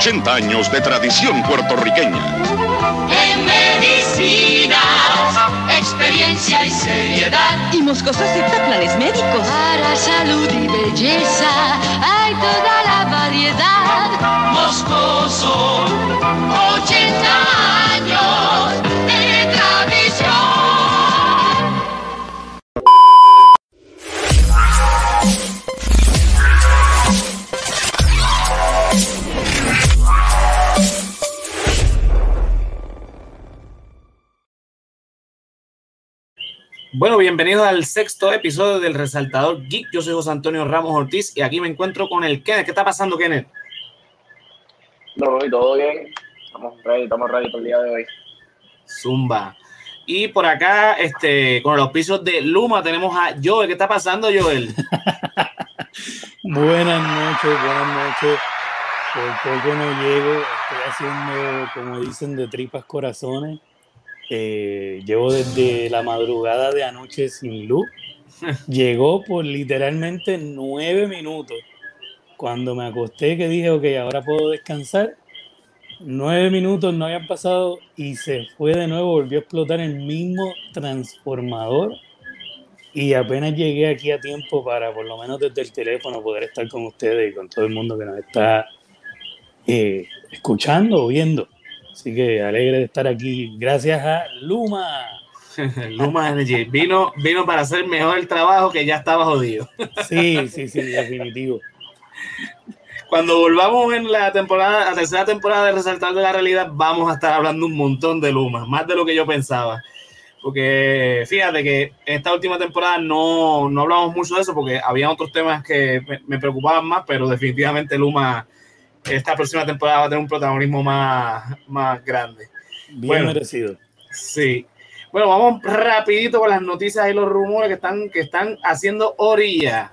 80 años de tradición puertorriqueña. En medicina, experiencia y seriedad. Y Moscoso acepta planes médicos. Para salud y belleza hay toda la variedad. Moscoso, 80 Bueno, bienvenidos al sexto episodio del Resaltador Geek. Yo soy José Antonio Ramos Ortiz y aquí me encuentro con el Kenneth. ¿Qué está pasando, Kenneth? No, todo bien. Estamos ready, estamos ready para el día de hoy. Zumba. Y por acá, este, con los pisos de Luma, tenemos a Joel. ¿Qué está pasando, Joel? Buenas noches, buenas noches. Por poco no llego, estoy haciendo, como dicen, de tripas corazones. Eh, llevo desde la madrugada de anoche sin luz. Llegó por literalmente nueve minutos. Cuando me acosté, que dije, ok, ahora puedo descansar. Nueve minutos no habían pasado y se fue de nuevo, volvió a explotar el mismo transformador. Y apenas llegué aquí a tiempo para, por lo menos desde el teléfono, poder estar con ustedes y con todo el mundo que nos está eh, escuchando o viendo. Así que alegre de estar aquí. Gracias a Luma. Luma Energy. Vino, vino para hacer mejor el trabajo que ya estaba jodido. Sí, sí, sí, definitivo. Cuando volvamos en la temporada, la tercera temporada de Resaltar de la Realidad, vamos a estar hablando un montón de Luma, más de lo que yo pensaba. Porque fíjate que en esta última temporada no, no hablamos mucho de eso porque había otros temas que me, me preocupaban más, pero definitivamente Luma esta próxima temporada va a tener un protagonismo más, más grande. Bien Bueno. merecido. Sí. Bueno, vamos rapidito con las noticias y los rumores que están, que están haciendo orilla.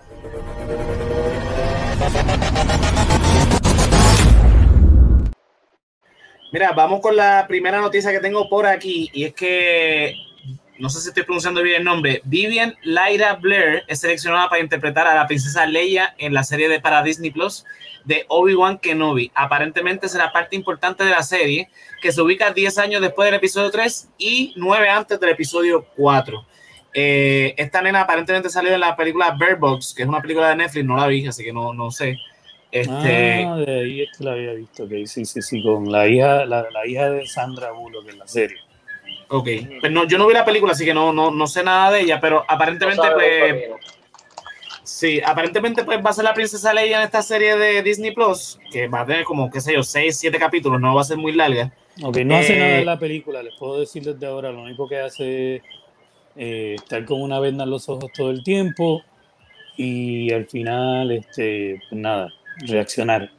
Mira, vamos con la primera noticia que tengo por aquí y es que no sé si estoy pronunciando bien el nombre. Vivian Lyra Blair es seleccionada para interpretar a la princesa Leia en la serie de para Disney Plus de Obi-Wan Kenobi. Aparentemente será parte importante de la serie que se ubica 10 años después del episodio 3 y 9 antes del episodio 4. Eh, esta nena aparentemente salió en la película Bird Box, que es una película de Netflix, no la vi, así que no, no sé. Este, Ah, de ahí es que la había visto. ok, sí, sí, sí, con la hija, la hija de Sandra Bullock en la serie. Ok, pero no, yo no vi la película, así que no, no, no sé nada de ella, pero aparentemente, No pues, sí, aparentemente pues va a ser la princesa Leia en esta serie de Disney Plus, que va a tener como, qué sé yo, 6, 7 capítulos, no va a ser muy larga. Ok, no hace Eh, nada en la película, les puedo decir desde ahora. Lo único que hace es eh, estar con una venda en los ojos todo el tiempo y al final, este, pues nada, reaccionar.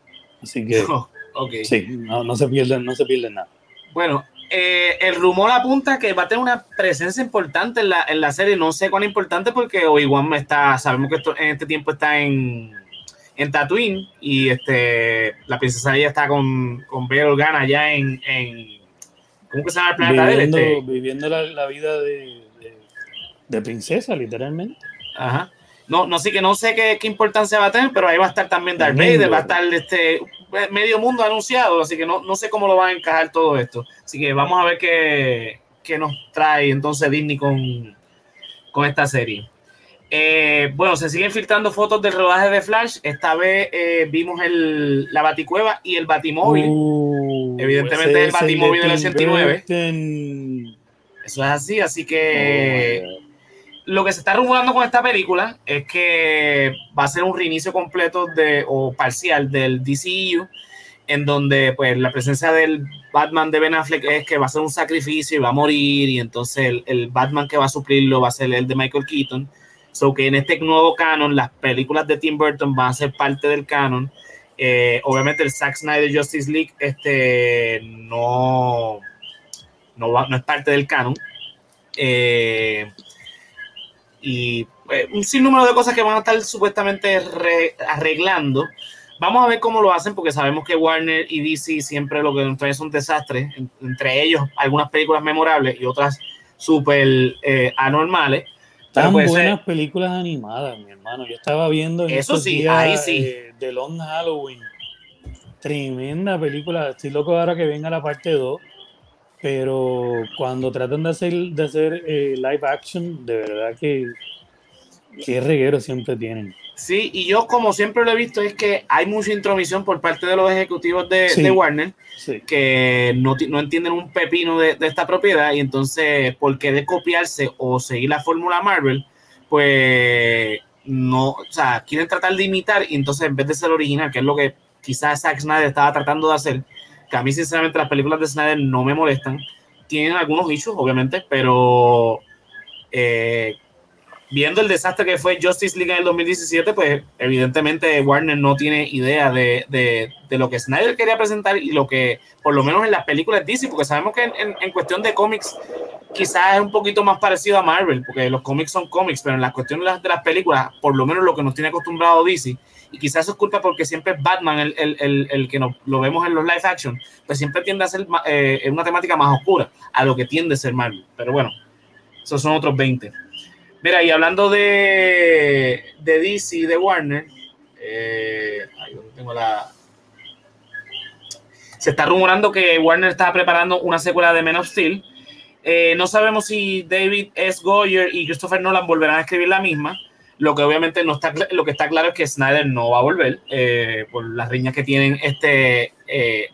Así que ok. sí, no, no se pierden, no se pierden nada. Bueno, eh, el rumor apunta que va a tener una presencia importante en la, en la serie. No sé cuán importante porque Obi-Wan está, sabemos que esto, en este tiempo está en, en Tatooine y este, la princesa ella está con, con Bail Organa allá en, en ¿cómo que se llama el planeta de él? Viviendo, Este, viviendo la, la vida de, de, de princesa, literalmente. Ajá. No, no sé que no sé qué, qué importancia va a tener, pero ahí va a estar también Darth. Vader, va a estar este medio mundo anunciado, así que no, no sé cómo lo va a encajar todo esto. Así que vamos a ver qué, qué nos trae entonces Disney con, con esta serie. Eh, bueno, se siguen filtrando fotos del rodaje de Flash. Esta vez eh, vimos el, la Baticueva y el Batimóvil. Uh, Evidentemente el Batimóvil del Tim 89. Burton. Eso es así, así Oh, que God. Lo que se está rumorando con esta película es que va a ser un reinicio completo de, o parcial del DCU, en donde pues la presencia del Batman de Ben Affleck es que va a ser un sacrificio y va a morir, y entonces el, el Batman que va a suplirlo va a ser el de Michael Keaton. So que en este nuevo canon, las películas de Tim Burton van a ser parte del canon. Eh, obviamente el Zack Snyder Justice League este, no, no, va- no es parte del canon. Eh, y eh, un sinnúmero de cosas que van a estar supuestamente re- arreglando. Vamos a ver cómo lo hacen, porque sabemos que Warner y DC siempre lo que nos son desastres. En- entre ellos, algunas películas memorables y otras súper eh, anormales. Tan ser- buenas películas animadas, mi hermano. Yo estaba viendo en Eso estos sí, días, ahí sí. eh, The Long Halloween. tremenda película. Estoy loco ahora que venga la parte 2. Pero cuando tratan de hacer, de hacer eh, live action, de verdad que qué reguero siempre tienen. Sí, y yo como siempre lo he visto es que hay mucha intromisión por parte de los ejecutivos de, Sí. de Warner Sí. que no, no entienden un pepino de, de esta propiedad y entonces por querer copiarse o seguir la fórmula Marvel, pues no, o sea, quieren tratar de imitar y entonces en vez de ser original, que es lo que quizás Zack Snyder estaba tratando de hacer, que a mí sinceramente las películas de Snyder no me molestan, tienen algunos issues obviamente, pero eh, viendo el desastre que fue Justice League en el 2017, pues evidentemente Warner no tiene idea de, de- de lo que Snyder quería presentar y lo que, por lo menos en las películas DC, porque sabemos que en, en- en cuestión de cómics quizás es un poquito más parecido a Marvel, porque los cómics son cómics, pero en la cuestión de las, de las películas, por lo menos lo que nos tiene acostumbrado DC, y quizás eso es culpa porque siempre Batman el, el- el- el que nos, lo vemos en los live action, pues siempre tiende a ser eh, una temática más oscura a lo que tiende a ser Marvel. Pero bueno, esos son otros 20. Mira, y hablando de, de DC de Warner, eh, ahí tengo la. Se está rumorando que Warner está preparando una secuela de Men of Steel. Eh, no sabemos si David S. Goyer y Christopher Nolan volverán a escribir la misma. Lo que obviamente no está, lo que está claro es que Snyder no va a volver eh, por las riñas que tienen este eh,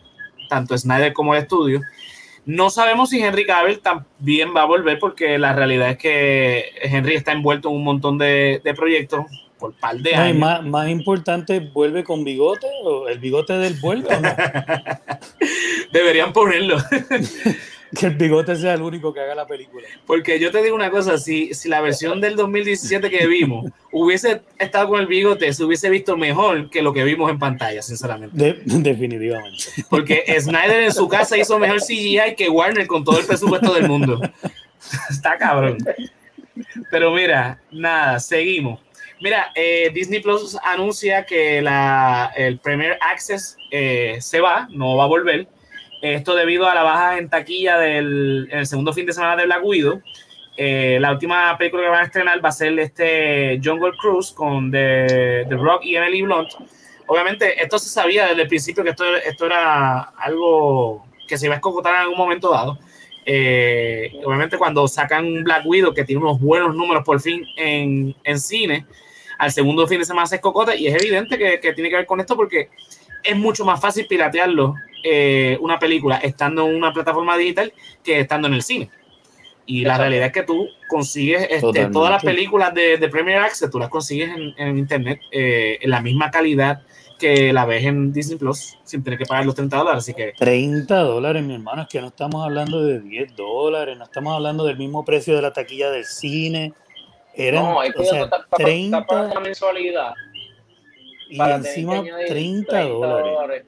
tanto Snyder como el estudio. No sabemos si Henry Cavill también va a volver porque la realidad es que Henry está envuelto en un montón de, de proyectos por par de No, años. más, más importante, ¿vuelve con bigote? ¿O el bigote del vuelve o no? Deberían ponerlo. que el bigote sea el único que haga la película. Porque yo te digo una cosa, si, si la versión del 2017 que vimos hubiese estado con el bigote, se hubiese visto mejor que lo que vimos en pantalla, sinceramente. De- definitivamente. Porque Snyder en su casa hizo mejor CGI que Warner con todo el presupuesto del mundo. Está cabrón. Pero mira, nada, seguimos. Mira, eh, Disney Plus anuncia que la, el Premier Access eh, se va, no va a volver. Esto debido a la baja en taquilla del en el segundo fin de semana de Black Widow. Eh, la última película que van a estrenar va a ser este Jungle Cruise con The, The Rock y Emily Blunt. Obviamente, esto se sabía desde el principio que esto, esto era algo que se iba a escocotar en algún momento dado. Eh, obviamente, cuando sacan Black Widow, que tiene unos buenos números por fin en, en cine, al segundo fin de semana se escocota y es evidente que, que tiene que ver con esto porque es mucho más fácil piratearlo eh, una película estando en una plataforma digital que estando en el cine. Y la realidad es que tú consigues este, todas las películas de, de Premier Access, tú las consigues en, en internet eh, en la misma calidad que la ves en Disney Plus sin tener que pagar los 30 dólares. Así que 30 dólares, mi hermano, es que no estamos hablando de 10 dólares, no estamos hablando del mismo precio de la taquilla del cine. Eran, No, es que o sea, está, está, está 30 pagando la mensualidad. y para encima que añadir 30 dólares.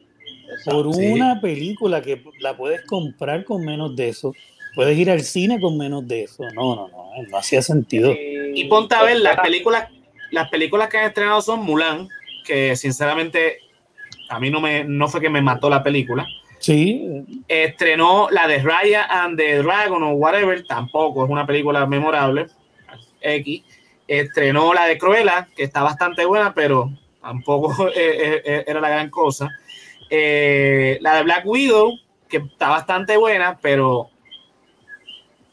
Por Sí. una película que la puedes comprar con menos de eso. Puedes ir al cine con menos de eso. No, no, no, no hacía sentido. Y ponte a ver, las películas, las películas que han estrenado son Mulan, que sinceramente a mí no me no fue que me mató la película. Sí, Estrenó la de Raya and the Dragon o whatever, tampoco es una película memorable. X. Estrenó la de Cruella, que está bastante buena, pero tampoco eh, eh, eh, era la gran cosa. Eh, la de Black Widow, que está bastante buena, pero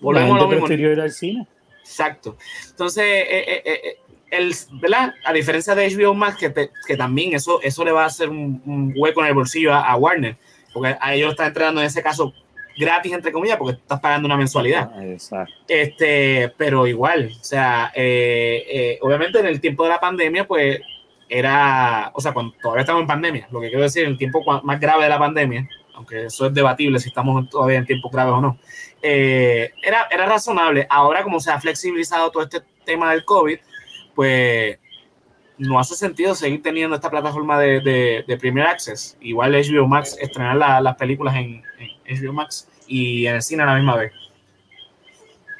volvemos a lo mismo. ir al cine. Exacto. Entonces, eh, eh, eh, eh, el, ¿verdad? A diferencia de HBO Max, que, te- que también eso, eso le va a hacer un, un hueco en el bolsillo a, a Warner, porque a ellos lo están entregando en ese caso gratis, entre comillas, porque estás pagando una mensualidad. Ah, Exacto. Este, pero igual, o sea, eh, obviamente en el tiempo de la pandemia, pues era, o sea, cuando todavía estamos en pandemia, lo que quiero decir, el tiempo más grave de la pandemia, aunque eso es debatible si estamos todavía en tiempos graves o no, eh, era, era razonable. Ahora, como se ha flexibilizado todo este tema del COVID, pues no hace sentido seguir teniendo esta plataforma de, de, de Access. Igual HBO Max, estrenar la- las películas en, en HBO Max y en el cine a la misma vez.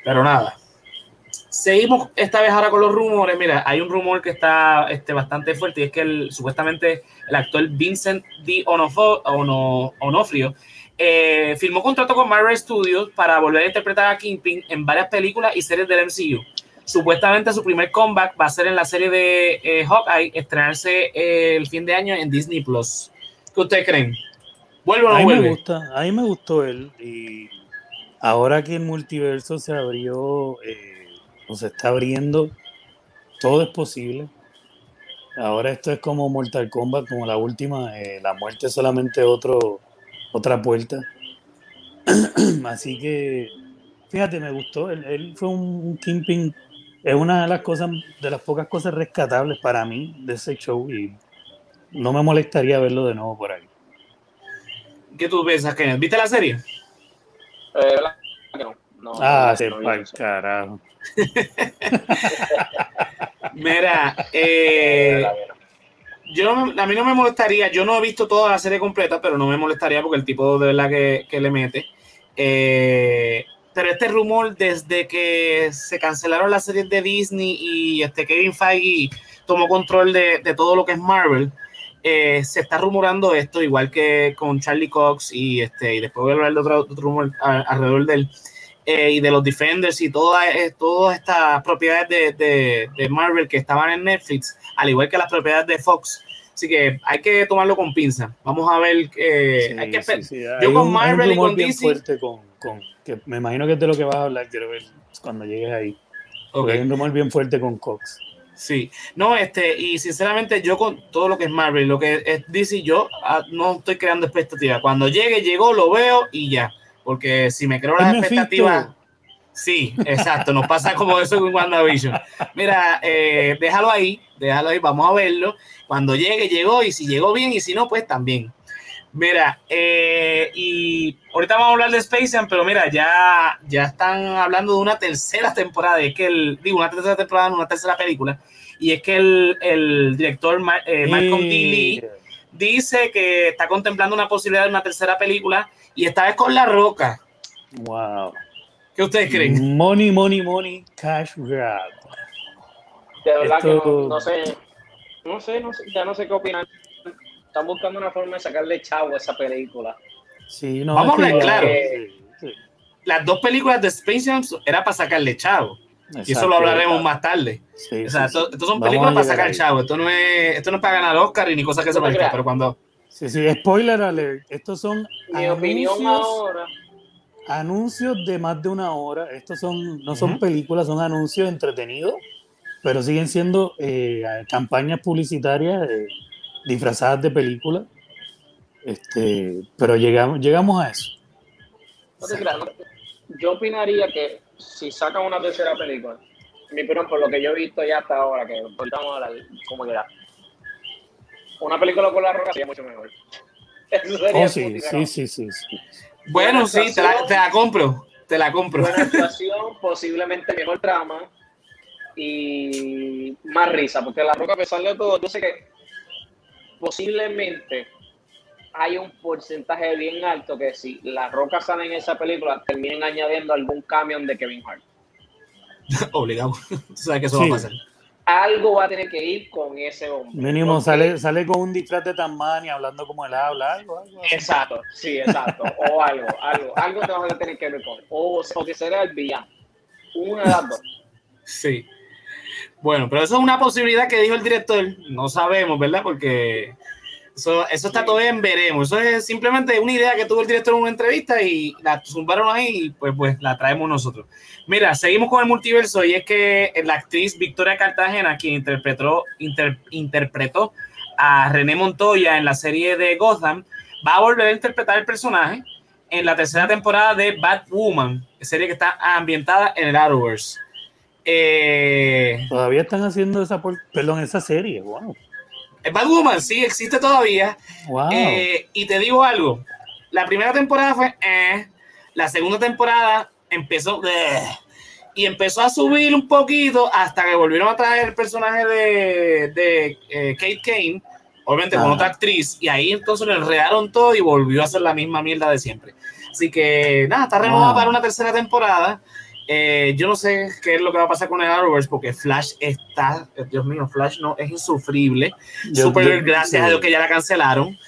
Pero nada. Seguimos esta vez ahora con los rumores. Mira, hay un rumor que está este, bastante fuerte y es que el, supuestamente el actor Vincent D. Onofo- Ono- Onofrio eh, firmó contrato con Marvel Studios para volver a interpretar a Kingpin en varias películas y series del MCU. Supuestamente su primer comeback va a ser en la serie de eh, Hawkeye, estrenarse eh, el fin de año en Disney Plus. ¿Qué ustedes creen? ¿Vuelve o A mí me vuelve? gusta, a mí me gustó él y ahora que el multiverso se abrió eh, se está abriendo, todo es posible. Ahora esto es como Mortal Kombat, como la última, eh, la muerte es solamente otro, otra puerta. Así que, fíjate, me gustó. Él, él fue un, un Kingpin, es una de las cosas, de las pocas cosas rescatables para mí de ese show y no me molestaría verlo de nuevo por ahí. ¿Qué tú piensas, Kenneth? ¿Viste la serie? Eh, ¿verdad que no? No, Ah, no, se carajo. Mira, Eh, yo a mí no me molestaría, yo no he visto toda la serie completa, pero no me molestaría porque el tipo de verdad que, que le mete. Eh, pero este rumor, desde que se cancelaron las series de Disney y este Kevin Feige tomó control de, de todo lo que es Marvel, eh, se está rumorando esto, igual que con Charlie Cox y, este, y después voy a hablar de otro, otro rumor alrededor de él. Eh, y de los Defenders y todas eh, todas estas propiedades de, de- de Marvel que estaban en Netflix, al igual que las propiedades de Fox. Así que hay que tomarlo con pinza. Vamos a ver. eh, Sí, hay que sí, sí. Yo Hay con un- hay un Marvel y con bien DC. fuerte con, con- que me imagino que es de lo que vas a hablar, quiero ver cuando llegues ahí. Hay un rumor bien fuerte con Cox. Sí, no, este, y sinceramente yo con todo lo que es Marvel, lo que es DC, yo ah, no estoy creando expectativas. Cuando llegue, llegó, lo veo y ya. Porque si me creo las expectativas, sí, exacto, nos pasa como eso con WandaVision. Mira, eh, déjalo ahí, déjalo ahí, vamos a verlo. Cuando llegue, llegó, y si llegó bien, y si no, pues también. Mira, eh, y ahorita vamos a hablar de Space Jam, pero mira, ya, ya están hablando de una tercera temporada, es que el, digo, una tercera temporada, una tercera película, y es que el, el director eh, Malcolm D. Lee dice que está contemplando una posibilidad de una tercera película, y esta vez con La Roca. Wow. ¿Qué ustedes creen? Money, money, money, cash grab. De verdad que no, no sé, no sé, no sé, ya no sé qué opinar. Están buscando una forma de sacarle chavo a esa película. Sí, no, Vamos a hablar claro. sí. Las dos películas de Space Jam era para sacarle chavo, y eso lo hablaremos más tarde. Sí, O sea, sí, esto, sí. esto son películas para sacar chavo, esto no es, esto no es para ganar Oscar y ni cosas que se parezcan, pero cuando Sí, sí, spoiler alert. Estos son Mi opinión anuncios, ahora, anuncios de más de una hora. Estos son, no son películas, son anuncios entretenidos, pero siguen siendo eh, campañas publicitarias eh, disfrazadas de películas. Este, pero llegamos, llegamos a eso. no te creas, no te- yo opinaría que si sacan una tercera película, mi opinión, por lo que yo he visto ya hasta ahora, que ahorita vamos a hablar como queda, una película con la roca sería mucho mejor. Eso sería Oh, sí, sí, sí, sí, sí. Bueno, sí, la, te la compro, te la compro. buena actuación, posiblemente mejor trama y más risa, porque La Roca, a pesar de todo, yo sé que posiblemente hay un porcentaje bien alto que si La Roca sale en esa película, terminen añadiendo algún camión de Kevin Hart. Obligado. Tú sabes que eso Sí. va a pasar. Algo va a tener que ir con ese hombre. Mínimo Porque- sale, sale con un disfraz de Tasmania hablando como él habla, algo, algo. Exacto, sí, exacto. O algo, algo, algo te vas a tener que ver con. O, o que será el villano. Una de las dos. Sí. Bueno, pero eso es una posibilidad que dijo el director. No sabemos, ¿verdad? Porque eso, eso está todavía en veremos. Eso es simplemente una idea que tuvo el director en una entrevista y la zumbaron ahí y pues, pues la traemos nosotros. Mira, seguimos con el multiverso y es que la actriz Victoria Cartagena, quien interpretó, inter- interpretó a René Montoya en la serie de Gotham, va a volver a interpretar el personaje en la tercera temporada de Batwoman, serie que está ambientada en el Arrowverse. Eh, Todavía están haciendo esa, por- perdón, esa serie, wow. Batwoman sí existe todavía. Wow. Eh, y te digo algo, la primera temporada fue, eh, la segunda temporada empezó, bleh, y empezó a subir un poquito hasta que volvieron a traer el personaje de, de eh, Kate Kane, obviamente con otra actriz, y ahí entonces le enredaron todo y volvió a hacer la misma mierda de siempre. Así que nada, está renovada Wow. para una tercera temporada. Eh, yo no sé qué es lo que va a pasar con el Arrowverse porque Flash está, Dios mío, Flash no es insufrible. Yo- Super, yo- gracias a Dios que ya la cancelaron.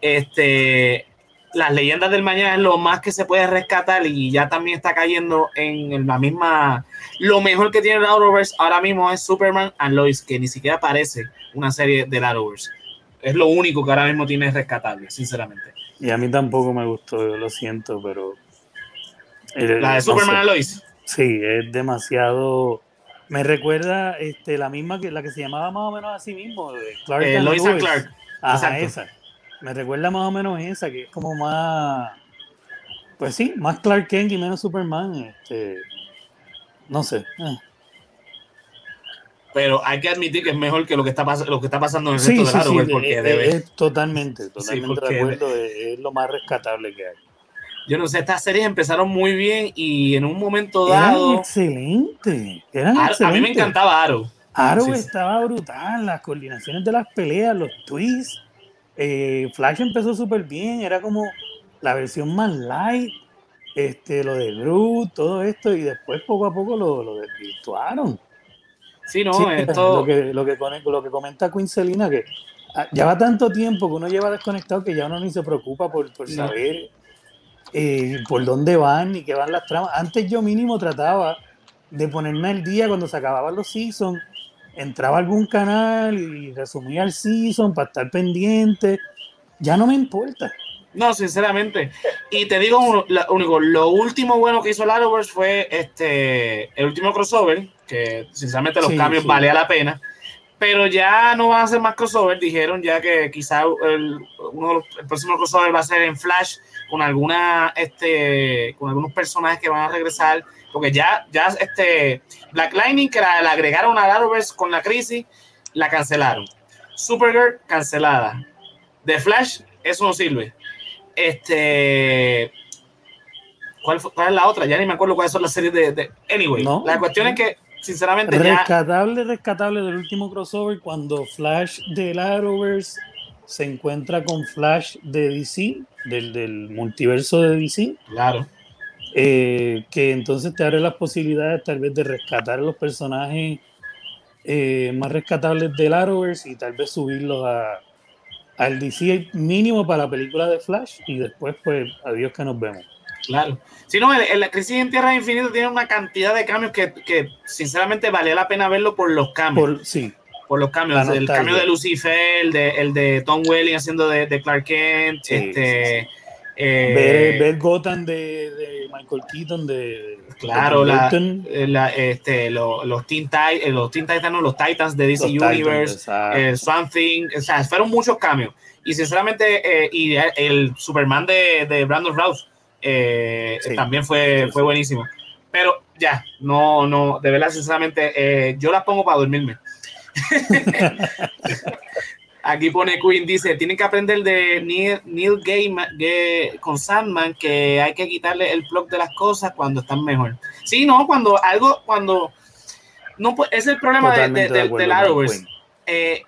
Este, las leyendas del mañana es lo más que se puede rescatar y ya también está cayendo en la misma. Lo mejor que tiene el Arrowverse ahora mismo es Superman and Lois, que ni siquiera parece una serie del Arrowverse. es lo único que ahora mismo tiene rescatable, sinceramente. Y a mí tampoco me gustó, yo lo siento, pero. eh, La de no Superman sé. Lois. Sí, es demasiado. Me recuerda este, la misma que la que se llamaba más o menos así mismo, de Clark Eh, Lois. Clark. Ajá, esa. Me recuerda más o menos esa, que es como más. Pues sí, más Clark Kent y menos Superman. Este, no sé. eh. Pero hay que admitir que es mejor que lo que está, pas- lo que está pasando en el Sí, resto sí, de sí, Arrowverse, de- porque es- debe- es totalmente, totalmente porque de acuerdo. Es, es lo más rescatable que hay. Yo no sé, estas series empezaron muy bien y en un momento Eran dado. Eran Ar- a mí me encantaba Arrow. Arrow Sí, sí. estaba brutal, las coordinaciones de las peleas, los twists. Eh, Flash empezó súper bien, era como la versión más light, este, lo de Groot, todo esto, y después poco a poco lo, lo desvirtuaron. Sí, no, Sí, esto. lo, que, lo, que, lo que comenta Queen Selina, que ah, lleva tanto tiempo que uno lleva desconectado que ya uno ni se preocupa por, por saber eh, por dónde van ni qué van las tramas. Antes yo mínimo trataba de ponerme al día cuando se acababan los seasons, entraba a algún canal y resumía el season para estar pendiente. Ya no me importa. No, sinceramente. Y te digo, la- único, lo último bueno que hizo Arrowverse fue este, el último crossover, que sinceramente los Sí, cambios sí. valía la pena. Pero ya no van a hacer más crossover. Dijeron ya que quizá el, uno de los- el próximo crossover va a ser en Flash con alguna, este, con algunos personajes que van a regresar. Porque ya, ya este Black Lightning, que la, la agregaron al Arrowverse con la crisis, la cancelaron. Supergirl, cancelada. The Flash, eso no sirve. Este. ¿Cuál, fue- cuál es la otra? Ya ni me acuerdo cuáles son las series de. de- Anyway, No. la cuestión es que, sinceramente, ya. Rescatable, rescatable del último crossover cuando Flash del Arrowverse se encuentra con Flash de DC, del, del multiverso de DC, Claro. eh, que entonces te abre las posibilidades tal vez de rescatar a los personajes eh, más rescatables del Arrowverse y tal vez subirlos a, al DC mínimo para la película de Flash y después pues adiós que nos vemos. Claro. Si no, el- crisis en Tierra Infinita tiene una cantidad de cambios que, que sinceramente valía la pena verlo por los cambios. Por, Por, sí, los cambios. El cambio de Lucifer, el de, el de Tom Welling haciendo de, de Clark Kent. Sí, este, sí, eh, ver, ver Gotham de, de Michael Keaton de Claro, la, eh, la- este, lo- los, Teen Ti- eh, los Teen Titans, no, los Titans de DC Los Titans, Universe, exacto. eh, Swamp Thing, o sea, fueron muchos cambios. Y sinceramente, eh, y el Superman de, de Brandon Routh eh, Sí. también fue, fue buenísimo. Pero ya, no, no, de verdad, sinceramente, eh, yo las pongo para dormirme. Aquí pone Queen, dice, tienen que aprender de Neil, Neil Gaiman Ga- con Sandman que hay que quitarle el plot de las cosas cuando están mejor. Sí, no, cuando algo, cuando... No, es el problema de, de- Totalmente de del- acuerdo. Eh,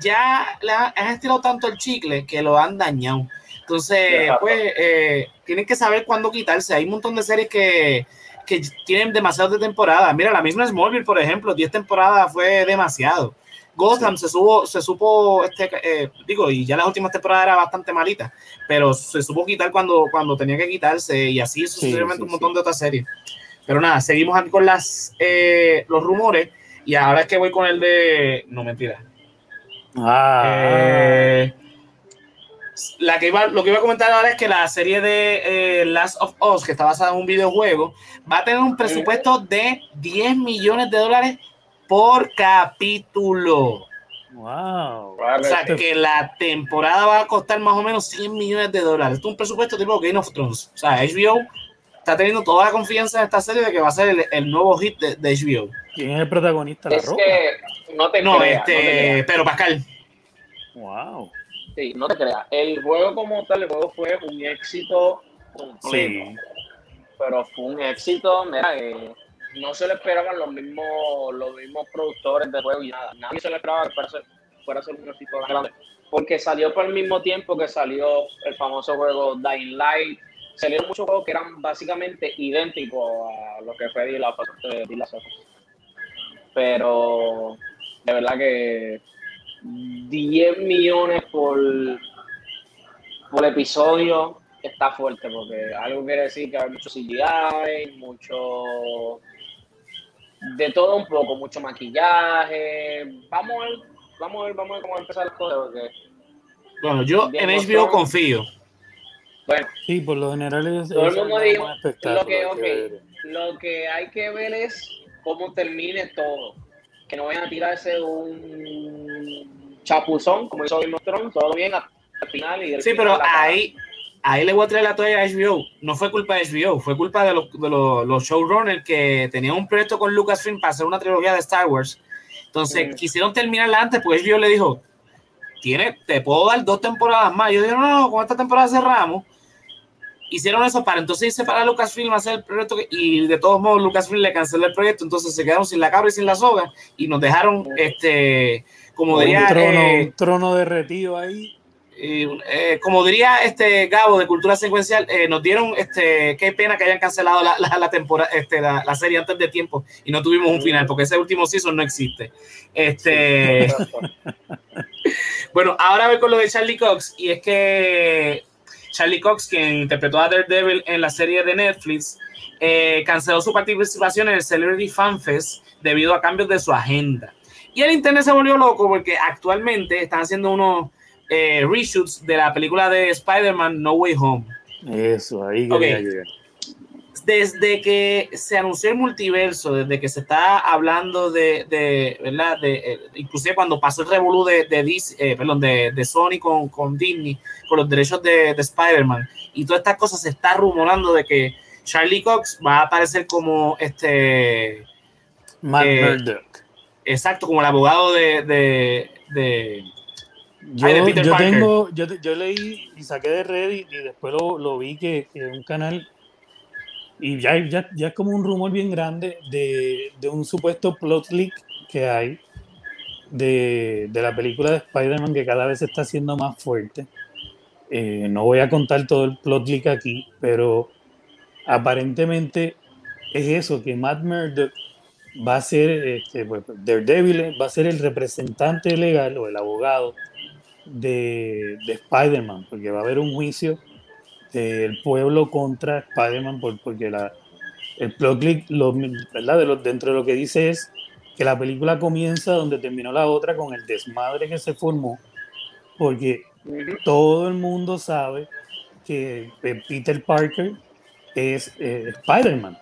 ya le han, han estirado tanto el chicle que lo han dañado. Entonces, pues, eh, tienen que saber cuándo quitarse. Hay un montón de series que, que tienen demasiado de temporada. Mira, la misma Smallville, por ejemplo, 10 temporadas fue demasiado. Gotham se, supo, se supo, este, eh, digo, y ya las últimas temporadas era bastante malita, pero se supo quitar cuando, cuando tenía que quitarse y así sucesivamente sí, un montón de otras series. Pero nada, seguimos aquí con las, eh, los rumores y ahora es que voy con el de... No, mentira. Ah, Eh, la que iba, lo que iba a comentar ahora es que la serie de eh, Last of Us, que está basada en un videojuego, va a tener un presupuesto de 10 millones de dólares por capítulo. wow. O sea, que la temporada va a costar más o menos 100 millones de dólares. Esto es un presupuesto tipo Game of Thrones. O sea, HBO está teniendo toda la confianza en esta serie de que va a ser el, el nuevo hit de, de HBO. ¿Quién es el protagonista? La Es Roca. que no te No, creas, no te este, creas. pero Pascal. Wow. Sí, no te creas. El juego como tal, el juego fue un éxito completo. Sí. Pero fue un éxito, mira, eh, no se lo esperaban los mismos, los mismos productores de juego y nada. Nadie se lo esperaba que fuera a ser, fuera a ser un éxito tan grande. Porque salió por el mismo tiempo que salió el famoso juego Dying Light. Salieron muchos juegos que eran básicamente idénticos a lo que fue of Us. Pero de verdad que 10 millones por, por episodio está fuerte porque algo quiere decir que hay mucho CGI, mucho de todo un poco, mucho maquillaje. Vamos a ver, vamos a ver, vamos a ver cómo empezar las cosas porque Bueno, yo en HBO Thrones. confío. Bueno, Sí, por lo general es, todo el es mundo un dijo, buen espectáculo, lo que, lo que hay que ver es cómo termine todo. Que no vayan a tirarse un chapuzón, como hizo Game of Thrones, todo bien hasta el final. Y Sí, final pero ahí, ahí le voy a traer la toalla a HBO. No fue culpa de HBO, fue culpa de los, de los, los showrunners que tenían un proyecto con Lucasfilm para hacer una trilogía de Star Wars. Entonces Mm. quisieron terminarla antes, pues HBO le dijo, Tiene, te puedo dar dos temporadas más. Yo dije, no, no, con esta temporada cerramos. Hicieron eso para entonces irse para Lucasfilm a hacer el proyecto que- y de todos modos Lucasfilm le canceló el proyecto, entonces se quedaron sin la cabra y sin la soga y nos dejaron, este, como un, diría, trono, eh, un trono derretido ahí. y, eh, como diría este Gabo de Cultura Secuencial, eh, nos dieron, este, qué pena que hayan cancelado la, la, la temporada, este, la, la serie antes de tiempo y no tuvimos un final, porque ese último season no existe. Este, bueno, ahora voy con lo de Charlie Cox, y es que Charlie Cox, quien interpretó a Daredevil en la serie de Netflix, eh, canceló su participación en el Celebrity Fan Fest debido a cambios de su agenda. Y el internet se volvió loco porque actualmente están haciendo unos eh, reshoots de la película de Spider-Man No Way Home. Eso, ahí Ok. Desde que se anunció el multiverso, desde que se está hablando de, de ¿verdad? De, eh, inclusive cuando pasó el revolú de, de, eh, perdón, de, de Sony con, con Disney, con los derechos de, de Spider-Man, y todas estas cosas, se está rumorando de que Charlie Cox va a aparecer como este, Matt Eh, Murdock. exacto, como el abogado de, de, Yo, Ay, de Peter yo tengo, yo, yo leí y saqué de Reddit y después lo, lo vi que, que un canal y ya, ya, ya es como un rumor bien grande de, de un supuesto plot leak que hay de, de la película de Spider-Man que cada vez se está haciendo más fuerte. Eh, no voy a contar todo el plot leak aquí, pero aparentemente es eso, que Matt Murdock va a ser, este, pues, Daredevil va a ser el representante legal o el abogado de, de Spider-Man, porque va a haber un juicio del pueblo contra Spider-Man, por- porque la, el plot lo- ¿verdad? De lo- dentro de lo que dice es que la película comienza donde terminó la otra con el desmadre que se formó, porque todo el mundo sabe que eh, Peter Parker es eh, Spider-Man.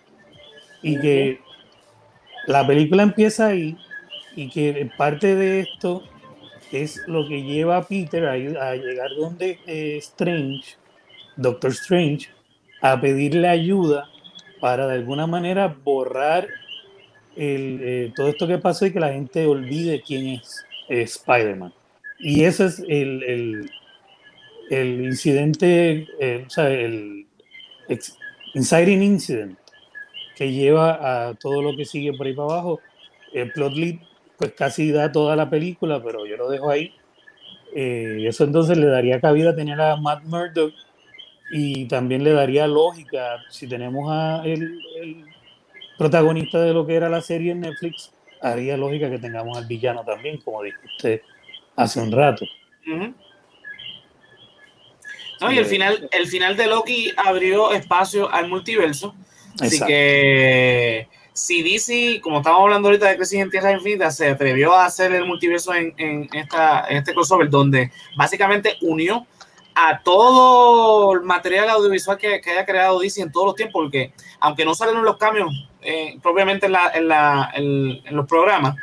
Y que la película empieza ahí y que parte de esto es lo que lleva a Peter a llegar donde eh, Strange, Doctor Strange, a pedirle ayuda para de alguna manera borrar el, eh, todo esto que pasó y que la gente olvide quién es eh, Spider-Man. Y ese es el, el- el incidente, eh, o sea, el inciting incident que lleva a todo lo que sigue por ahí para abajo. El plot lead, pues casi da toda la película, pero yo lo dejo ahí. Eh, eso entonces le daría cabida a tener a Matt Murdock y también le daría lógica si tenemos a el, el protagonista de lo que era la serie en Netflix, haría lógica que tengamos al villano también, como dijo usted hace un rato. No, y el final, el final de Loki abrió espacio al multiverso. Así que si DC, como estábamos hablando ahorita de Crisis en Tierra Infinita, se atrevió a hacer el multiverso en, en esta, en este crossover, donde básicamente unió a todo el material audiovisual que, que haya creado DC en todos los tiempos, porque aunque no salieron los cambios eh, propiamente en, la, en, la, en, los programas,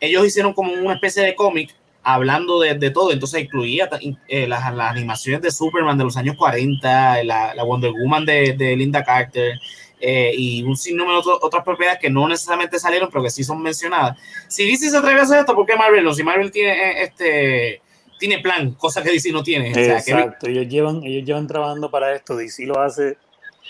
ellos hicieron como una especie de cómic hablando de, de, todo, entonces incluía eh, las, las, animaciones de Superman de los años 40, la, la Wonder Woman de, de Linda Carter eh, y un sinnúmero de otras propiedades que no necesariamente salieron, pero que sí son mencionadas. Si DC se atreve a hacer esto, ¿por qué Marvel no? Si Marvel tiene este tiene plan, cosa que DC no tiene. O sea, Exacto, que... ellos, llevan, ellos llevan trabajando para esto, DC lo hace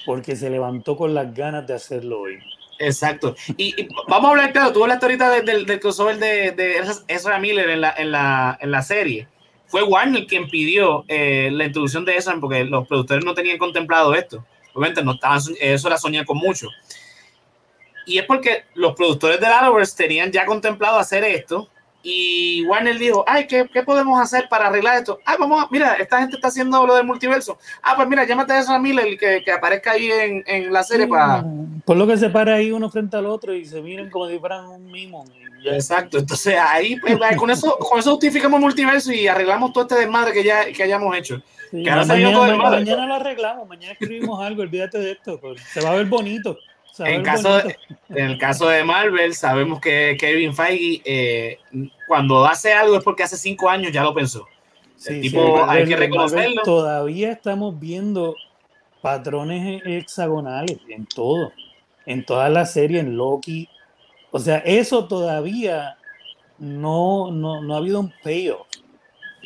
porque se levantó con las ganas de hacerlo hoy. Exacto. Y, y, vamos a hablar, claro, tú hablaste ahorita del, del, del crossover de, de Ezra Miller en la, en, la, en la serie. Fue Warner quien pidió eh, la introducción de Ezra porque los productores no tenían contemplado esto. Obviamente no estaban, eso era soñar con mucho. Y es porque los productores de Arrowverse tenían ya contemplado hacer esto y Warner dijo, ay, ¿qué, ¿qué, podemos hacer para arreglar esto? Ah, vamos, a, mira, esta gente está haciendo lo del multiverso. Ah, pues mira, llámate a Ezra Miller que, que aparezca ahí en, en la serie sí, para... Por lo que se para ahí uno frente al otro y se miren como si fueran un mimo. Exacto, entonces ahí pues, con eso con eso justificamos multiverso y arreglamos todo este desmadre que ya que hayamos hecho. Sí, Que ahora mañana, todo el mañana lo arreglamos, mañana escribimos algo, olvídate de esto, pues, se va a ver bonito. En caso, de, en el caso de Marvel, sabemos que Kevin Feige, eh, cuando hace algo es porque hace cinco años ya lo pensó. Sí, el sí, tipo, Marvel- hay que reconocerlo. Todavía estamos viendo patrones hexagonales en todo, en todas las series, en Loki. O sea, eso todavía no, no, no ha habido un payoff.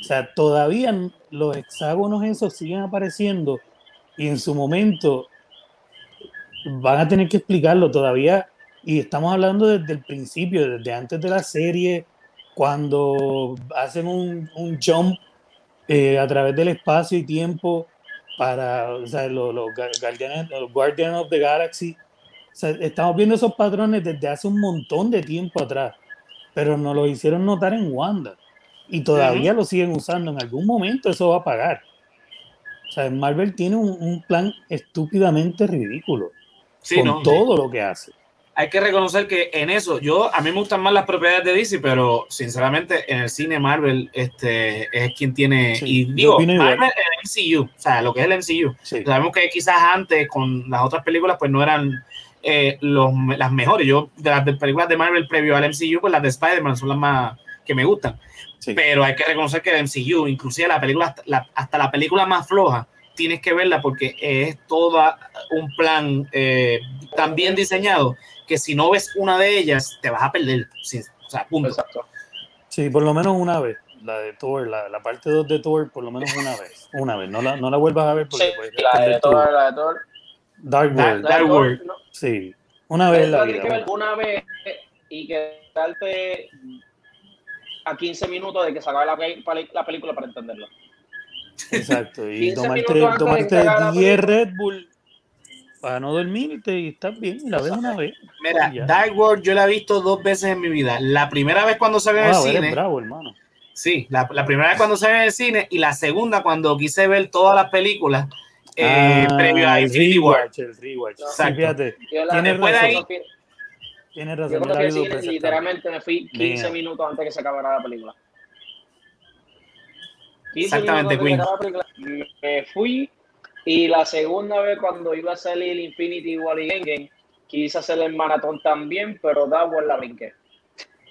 O sea, todavía los hexágonos esos siguen apareciendo y en su momento van a tener que explicarlo todavía. Y estamos hablando desde el principio, desde antes de la serie, cuando hacen un, un jump eh, a través del espacio y tiempo para o sea, los, los Guardians of the Galaxy. O sea, estamos viendo esos patrones desde hace un montón de tiempo atrás, pero nos lo hicieron notar en Wanda y todavía lo siguen usando. En algún momento eso va a pagar. O sea, Marvel tiene un, un plan estúpidamente ridículo Sí, con no, todo lo que hace. hay que reconocer que en eso, yo a mí me gustan más las propiedades de DC, pero sinceramente en el cine Marvel este, es quien tiene, Sí, y digo. Marvel el MCU, o sea, lo que es el MCU. Sí. Sabemos que quizás antes con las otras películas pues no eran eh, los, las mejores. Yo de las películas de Marvel previo al MCU, pues las de Spider-Man son las más que me gustan. Sí. Pero hay que reconocer que el MCU, inclusive la película, la- hasta la película más floja, tienes que verla porque es todo un plan eh, tan bien diseñado que si no ves una de ellas te vas a perder. Sí, o sea, punto. Exacto. Sí, por lo menos una vez. La de Thor, la, la parte 2 de Thor, por lo menos una vez. Una vez. No la, no la vuelvas a ver porque Sí, la de Thor, la de Thor. Dark World. Dark World. no, Sí, una vez la la tienes que vida. ver una vez y quedarte a 15 minutos de que se acabe la película para entenderlo. Exacto. Y 15 tomarte, tomarte que haga la 10 película. Red Bull para no dormirte y estás bien. Y la ves una vez. Mira, Ya. Dark World yo la he visto dos veces en mi vida. La primera vez cuando salió en el eres cine. bravo, hermano. Sí, la, la primera vez cuando salió en el cine y la segunda cuando quise ver todas las películas eh, Ah, previo a Infinity War. rewatch, el rewatch. Sí, Exacto. fíjate, Tienes razón. ahí, tienes Yo razón. creo que sí, veces literalmente me fui 15 Mira. minutos antes que se acabara la película. 15 Exactamente, minutos antes de que se acabara la película, Me fui y la segunda vez cuando iba a salir Infinity War y Endgame, quise hacer el maratón también, pero da War la brinqué.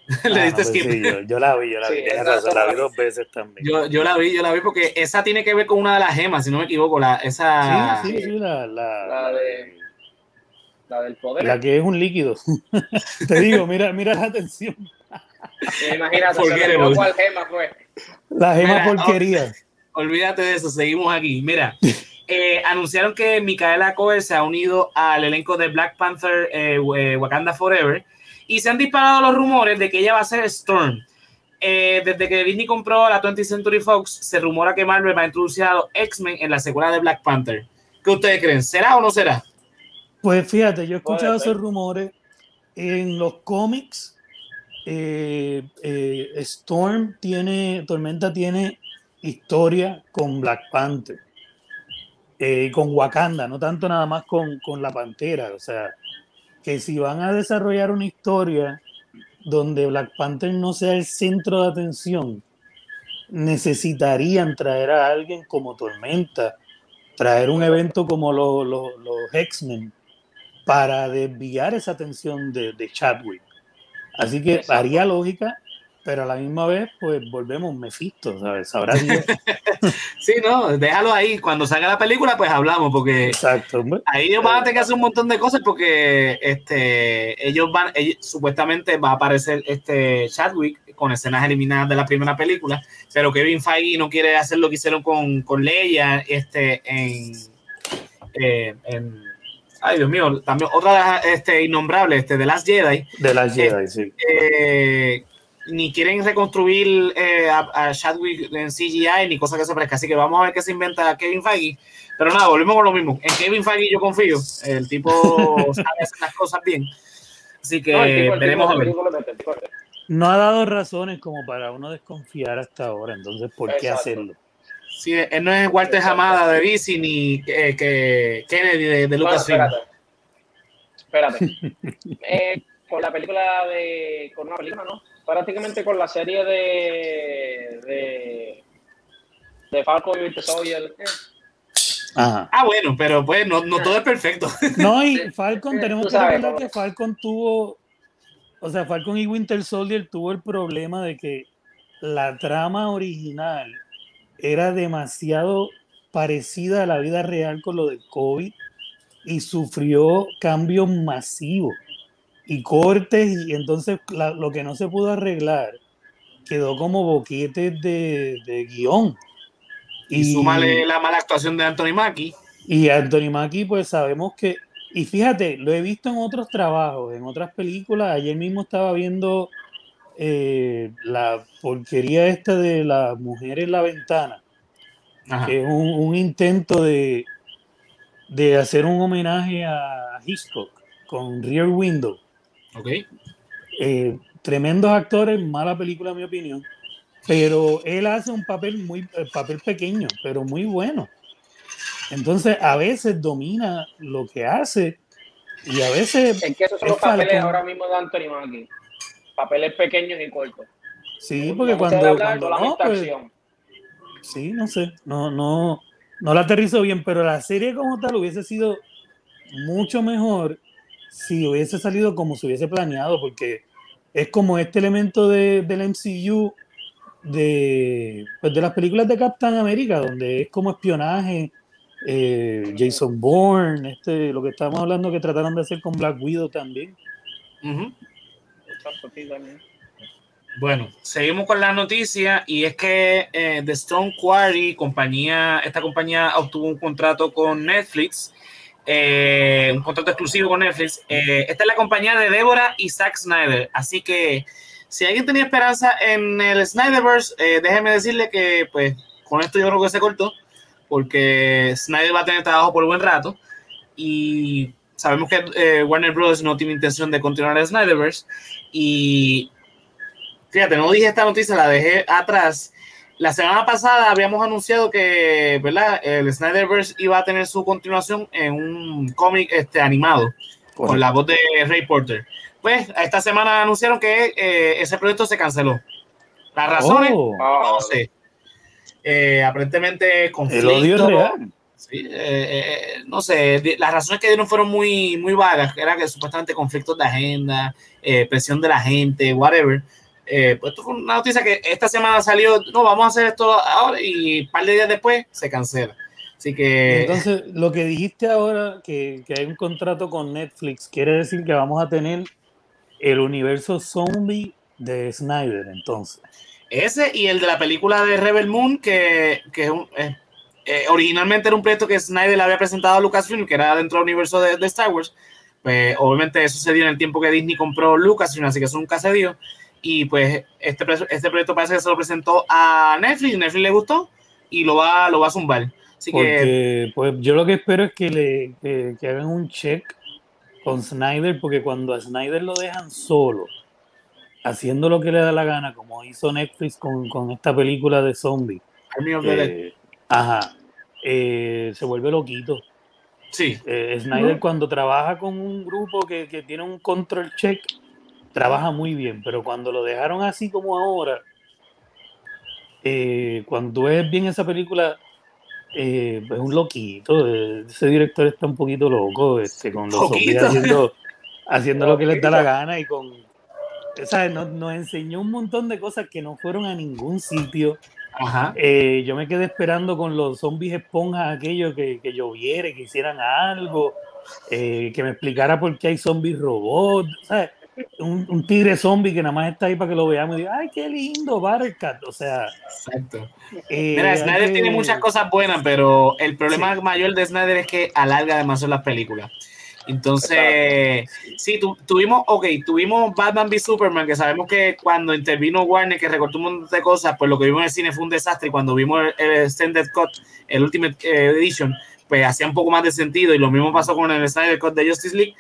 Le Ah, diste no, pues skip. sí, yo, yo la vi, yo la Sí, vi. Razón, la vi dos veces también. Yo, yo la vi, yo la vi porque esa tiene que ver con una de las gemas, si no me equivoco. La, esa. sí, sí, sí, la, la, La de- La del poder. la que es un líquido. Te digo, mira, mira la atención. Imagínate, cuál gema fue. La gema Mira, porquería. Olvídate de eso, seguimos aquí. Mira, eh, anunciaron que Micaela Coel se ha unido al elenco de Black Panther eh, eh, Wakanda Forever y se han disparado los rumores de que ella va a ser Storm. Eh, desde que Disney compró la 20th Century Fox, se rumora que Marvel va a introducir a los X-Men en la secuela de Black Panther. ¿Qué ustedes creen? ¿Será o no será? Pues fíjate, yo he escuchado esos rumores. En los cómics, eh, eh, Storm tiene, Tormenta tiene historia con Black Panther. eh, con Wakanda, no tanto nada más con, con la Pantera. O sea, que si van a desarrollar una historia donde Black Panther no sea el centro de atención, necesitarían traer a alguien como Tormenta, traer un evento como lo- lo- los X-Men para desviar esa atención de, de Chadwick. Así que Exacto. haría lógica, pero a la misma vez, pues volvemos Mephisto, ¿sabes? Sabrá Dios. Sí, no, déjalo ahí. Cuando salga la película, pues hablamos, porque Exacto. ahí ellos van a tener que hacer un montón de cosas porque este, ellos van, ellos- supuestamente va a aparecer este Chadwick con escenas eliminadas de la primera película, pero Kevin Feige no quiere hacer lo que hicieron con, con Leia este, en, eh, en- ay Dios mío, también otra este, innombrable, este, de Last Jedi, De las Jedi, sí. eh, ni quieren reconstruir eh, a, a Chadwick en CGI ni cosa que se parezca. Así que vamos a ver qué se inventa Kevin Feige. Pero nada, volvemos con lo mismo. En Kevin Feige yo confío. El tipo sabe hacer las cosas bien. Así que No, tipo- veremos a ver. tipo. No ha dado razones como para uno desconfiar hasta ahora, entonces, ¿por qué Exacto. hacerlo? Sí, él no es Walter Hamada de DC ni eh, que Kennedy de, de Bueno, Lucasfilm. espérate. Espérate. Eh, con la película de. con una película, ¿no? Prácticamente con la serie de. de. de Falcon y Winter Soldier. eh, Ajá. Ah, bueno, pero pues no, no todo es perfecto. No, y Falcon, tenemos Tú que recordar que Falcon tuvo, o sea, Falcon y Winter Soldier tuvo el problema de que la trama original era demasiado parecida a la vida real con lo del COVID y sufrió cambios masivos y cortes y entonces la- lo que no se pudo arreglar quedó como boquetes de, de guion. Y súmale la mala actuación de Anthony Mackie. Y Anthony Mackie, pues sabemos que, y fíjate, lo he visto en otros trabajos, en otras películas. Ayer mismo estaba viendo eh, la porquería esta de la mujer en la ventana, Ajá. que es un, un intento de, de hacer un homenaje a Hitchcock con Rear Window. Ok. Eh, tremendos actores, mala película en mi opinión, pero él hace un papel muy eh, papel pequeño, pero muy bueno. Entonces a veces domina lo que hace y a veces Es que esos son Es los papeles Falcon. ahora mismo de Anthony Mackie. Papeles pequeños y cortos. sí, porque cuando, hablar cuando no, pues, acción. sí, no sé, no, no, no la aterrizo bien, pero la serie como tal hubiese sido mucho mejor si hubiese salido como se hubiese planeado, porque es como este elemento de, del MCU de, pues de las películas de Captain America, donde es como espionaje, eh, Jason Bourne, este, lo que estábamos hablando que trataron de hacer con Black Widow también. Bueno, seguimos con la noticia y es que eh, The Stone Quarry, compañía, esta compañía obtuvo un contrato con Netflix, eh, un contrato exclusivo con Netflix. Eh, esta es la compañía de Débora y Zack Snyder, así que si alguien tenía esperanza en el Snyderverse, déjeme decirle que pues con esto yo creo que se cortó, porque Snyder va a tener trabajo por buen rato y sabemos que Warner Bros. no tiene intención de continuar el Snyderverse y fíjate, no dije esta noticia, la dejé atrás. La semana pasada habíamos anunciado que, ¿verdad? El Snyderverse iba a tener su continuación en un cómic este, animado con la voz de Ray Porter. Pues esta semana anunciaron que eh, ese proyecto se canceló. Las razones, Oh, no sé. Eh, aparentemente el conflicto. odio es real. Sí, eh, eh, no sé, las razones que dieron fueron muy, muy vagas, era que supuestamente conflictos de agenda, eh, presión de la gente, whatever. Eh, pues esto fue una noticia que esta semana salió, no, vamos a hacer esto ahora y un par de días después se cancela. Así que Entonces, lo que dijiste ahora, que, que hay un contrato con Netflix, quiere decir que vamos a tener el universo zombie de Snyder, entonces. ese y el de la película de Rebel Moon, que, que eh, eh, originalmente era un proyecto que Snyder le había presentado a Lucasfilm, que era dentro del universo de, de Star Wars. Pues obviamente eso se dio en el tiempo que Disney compró Lucasfilm, así que eso nunca se dio. Y pues este, este proyecto parece que se lo presentó a Netflix, Netflix le gustó y lo va, lo va a zumbar. Así que pues yo lo que espero es que le que, que hagan un check con Snyder, porque cuando a Snyder lo dejan solo, haciendo lo que le da la gana, como hizo Netflix con, con esta película de zombie, Army of the Dead. eh, ajá, eh, se vuelve loquito. Sí, Eh, Snyder cuando trabaja con un grupo que, que tiene un control check, trabaja muy bien, pero cuando lo dejaron así como ahora, eh, cuando ves bien esa película, eh, es un loquito, eh, ese director está un poquito loco, este, con los zombies haciendo, haciendo lo que les da la gana y con... ¿sabes? Nos, nos enseñó un montón de cosas que no fueron a ningún sitio. Ajá. Eh, yo me quedé esperando con los zombies esponjas aquellos que, que lloviera, que hicieran algo, eh, que me explicara por qué hay zombies robots, ¿sabes? Un, un tigre zombie que nada más está ahí para que lo veamos y diga, ay, qué lindo, Buttercat. O sea, Exacto. eh, Mira, Snyder que- tiene muchas cosas buenas, pero el problema mayor de Snyder es que alarga demasiado las películas. Entonces, sí, tu- tuvimos, ok, tuvimos Batman v Superman, que sabemos que cuando intervino Warner, que recortó un montón de cosas, pues lo que vimos en el cine fue un desastre. Y cuando vimos el, el Extended Cut, el Ultimate eh, Edition, pues hacía un poco más de sentido. Y lo mismo pasó con el Snyder Cut de Justice League.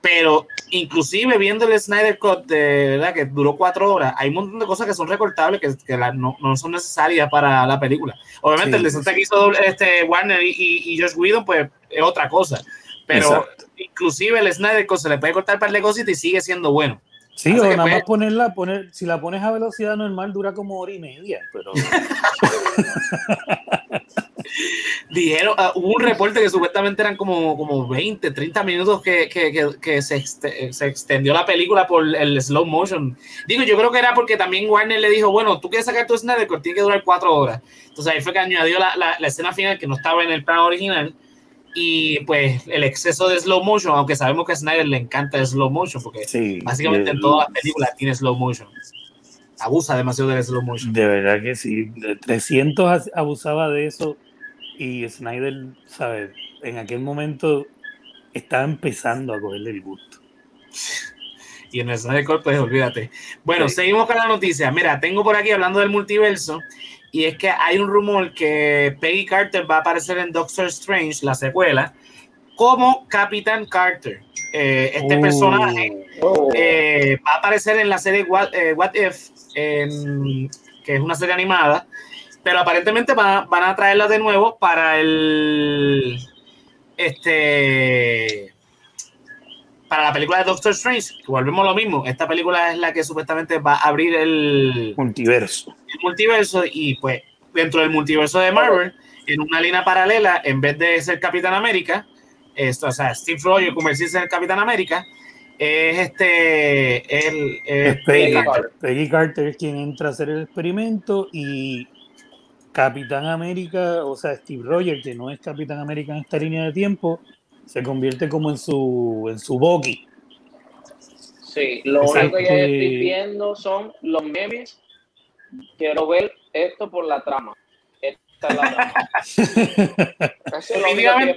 Pero inclusive viendo el Snyder Cut, de verdad, que duró cuatro horas, hay un montón de cosas que son recortables, que, que la- no, no son necesarias para la película. Obviamente Sí, el desastre que hizo este Warner y, y, y Josh Whedon, pues es otra cosa. Pero Exacto. inclusive el Snyder Cut se le puede cortar un par de cositas y sigue siendo bueno. Sí, Así o nada pues- más ponerla, poner, si la pones a velocidad normal dura como hora y media, pero Dijeron, ah, hubo un reporte que supuestamente eran como, como 20, 30 minutos que, que, que, que se, se extendió la película por el slow motion. Digo, yo creo que era porque también Warner le dijo, bueno, tú quieres sacar tu Snyder Cut, tiene que durar cuatro horas. Entonces ahí fue que añadió la, la, la escena final que no estaba en el plan original. Y pues el exceso de slow motion, aunque sabemos que a Snyder le encanta el slow motion, porque sí. básicamente en todas las películas tiene slow motion. Abusa demasiado del slow motion. de verdad que sí. De 300 as- abusaba de eso y Snyder, ¿sabes? En aquel momento estaba empezando a cogerle el gusto. Y en el Snyder Cut, pues olvídate. Bueno, Sí. seguimos con la noticia. Mira, tengo por aquí hablando del multiverso. Y es que hay un rumor que Peggy Carter va a aparecer en Doctor Strange, la secuela, como Capitán Carter. Eh, este Uh, personaje Oh, eh, va a aparecer en la serie What, eh, What If, en- que es una serie animada, pero aparentemente van a, van a traerla de nuevo para el este para la película de Doctor Strange, que volvemos a lo mismo. Esta película es la que supuestamente va a abrir el, multiverso. el multiverso y pues dentro del multiverso de Marvel, en una línea paralela, en vez de ser Capitán América, esto, o sea, Steve Rogers convertirse en el Capitán América, es este, el, Peggy, Peggy Carter. Peggy Carter es quien entra a hacer el experimento y Capitán América, o sea, Steve Rogers, que no es Capitán América en esta línea de tiempo, se convierte como en su, en su Bucky. sí, lo Exacto. único que yo estoy viendo son los memes. Quiero ver esto por la trama. Esta es la trama. Es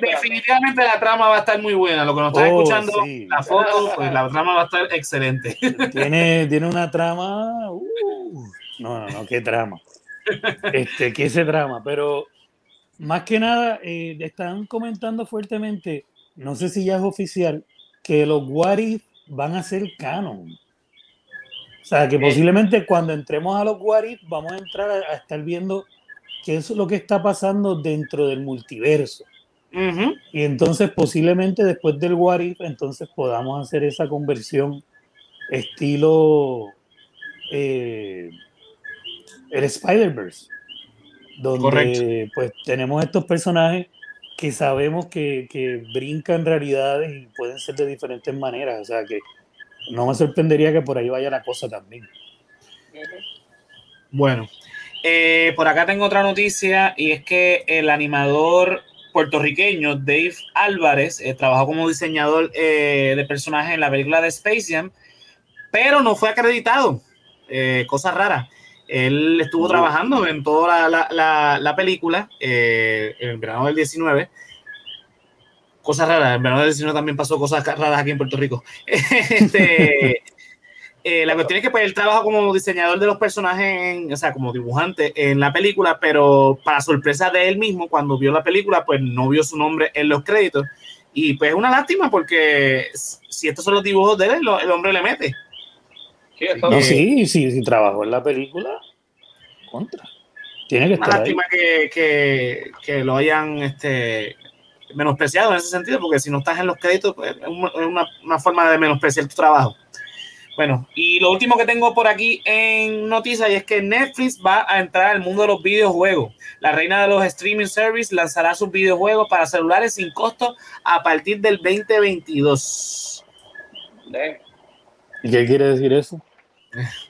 Definitivamente, la trama va a estar muy buena. Lo que nos está Oh, escuchando, sí. la foto, pues la trama va a estar excelente. tiene, tiene una trama. uh, no, no, no, qué trama. Este, qué ese drama, pero más que nada eh, están comentando fuertemente, no sé si ya es oficial, que los What If van a ser canon. O sea, que posiblemente cuando entremos a los What If vamos a entrar a, a estar viendo qué es lo que está pasando dentro del multiverso. Y entonces posiblemente después del What If, entonces podamos hacer esa conversión estilo eh, el Spider-Verse, donde Correcto. pues tenemos estos personajes que sabemos que, que brincan realidades y pueden ser de diferentes maneras. O sea que no me sorprendería que por ahí vaya la cosa también. Bueno, eh, por acá tengo otra noticia y es que el animador puertorriqueño Dave Álvarez eh, trabajó como diseñador eh, de personajes en la película de Space Jam, pero no fue acreditado. Cosa rara. Él estuvo Oh. trabajando en toda la, la- la- la película eh, en el verano del 19. Cosas raras, en el verano del 19 también pasó cosas raras aquí en Puerto Rico. Este, eh, la cuestión es que pues, él trabaja como diseñador de los personajes, en- o sea, como dibujante en la película, pero para sorpresa de él mismo, cuando vio la película, pues no vio su nombre en los créditos. Y pues es una lástima porque si estos son los dibujos de él, el hombre le mete. Sí, No, sí, sí, sí trabajó en la película, contra. Tiene que Una estar ahí. lástima que, que, que lo hayan este, menospreciado en ese sentido, porque si no estás en los créditos, pues, es una, una- forma de menospreciar tu trabajo. Bueno, y lo último que tengo por aquí en noticias y es que Netflix va a entrar al mundo de los videojuegos. La reina de los streaming service lanzará sus videojuegos para celulares sin costo a partir del 2022. de- ¿Y qué quiere decir eso?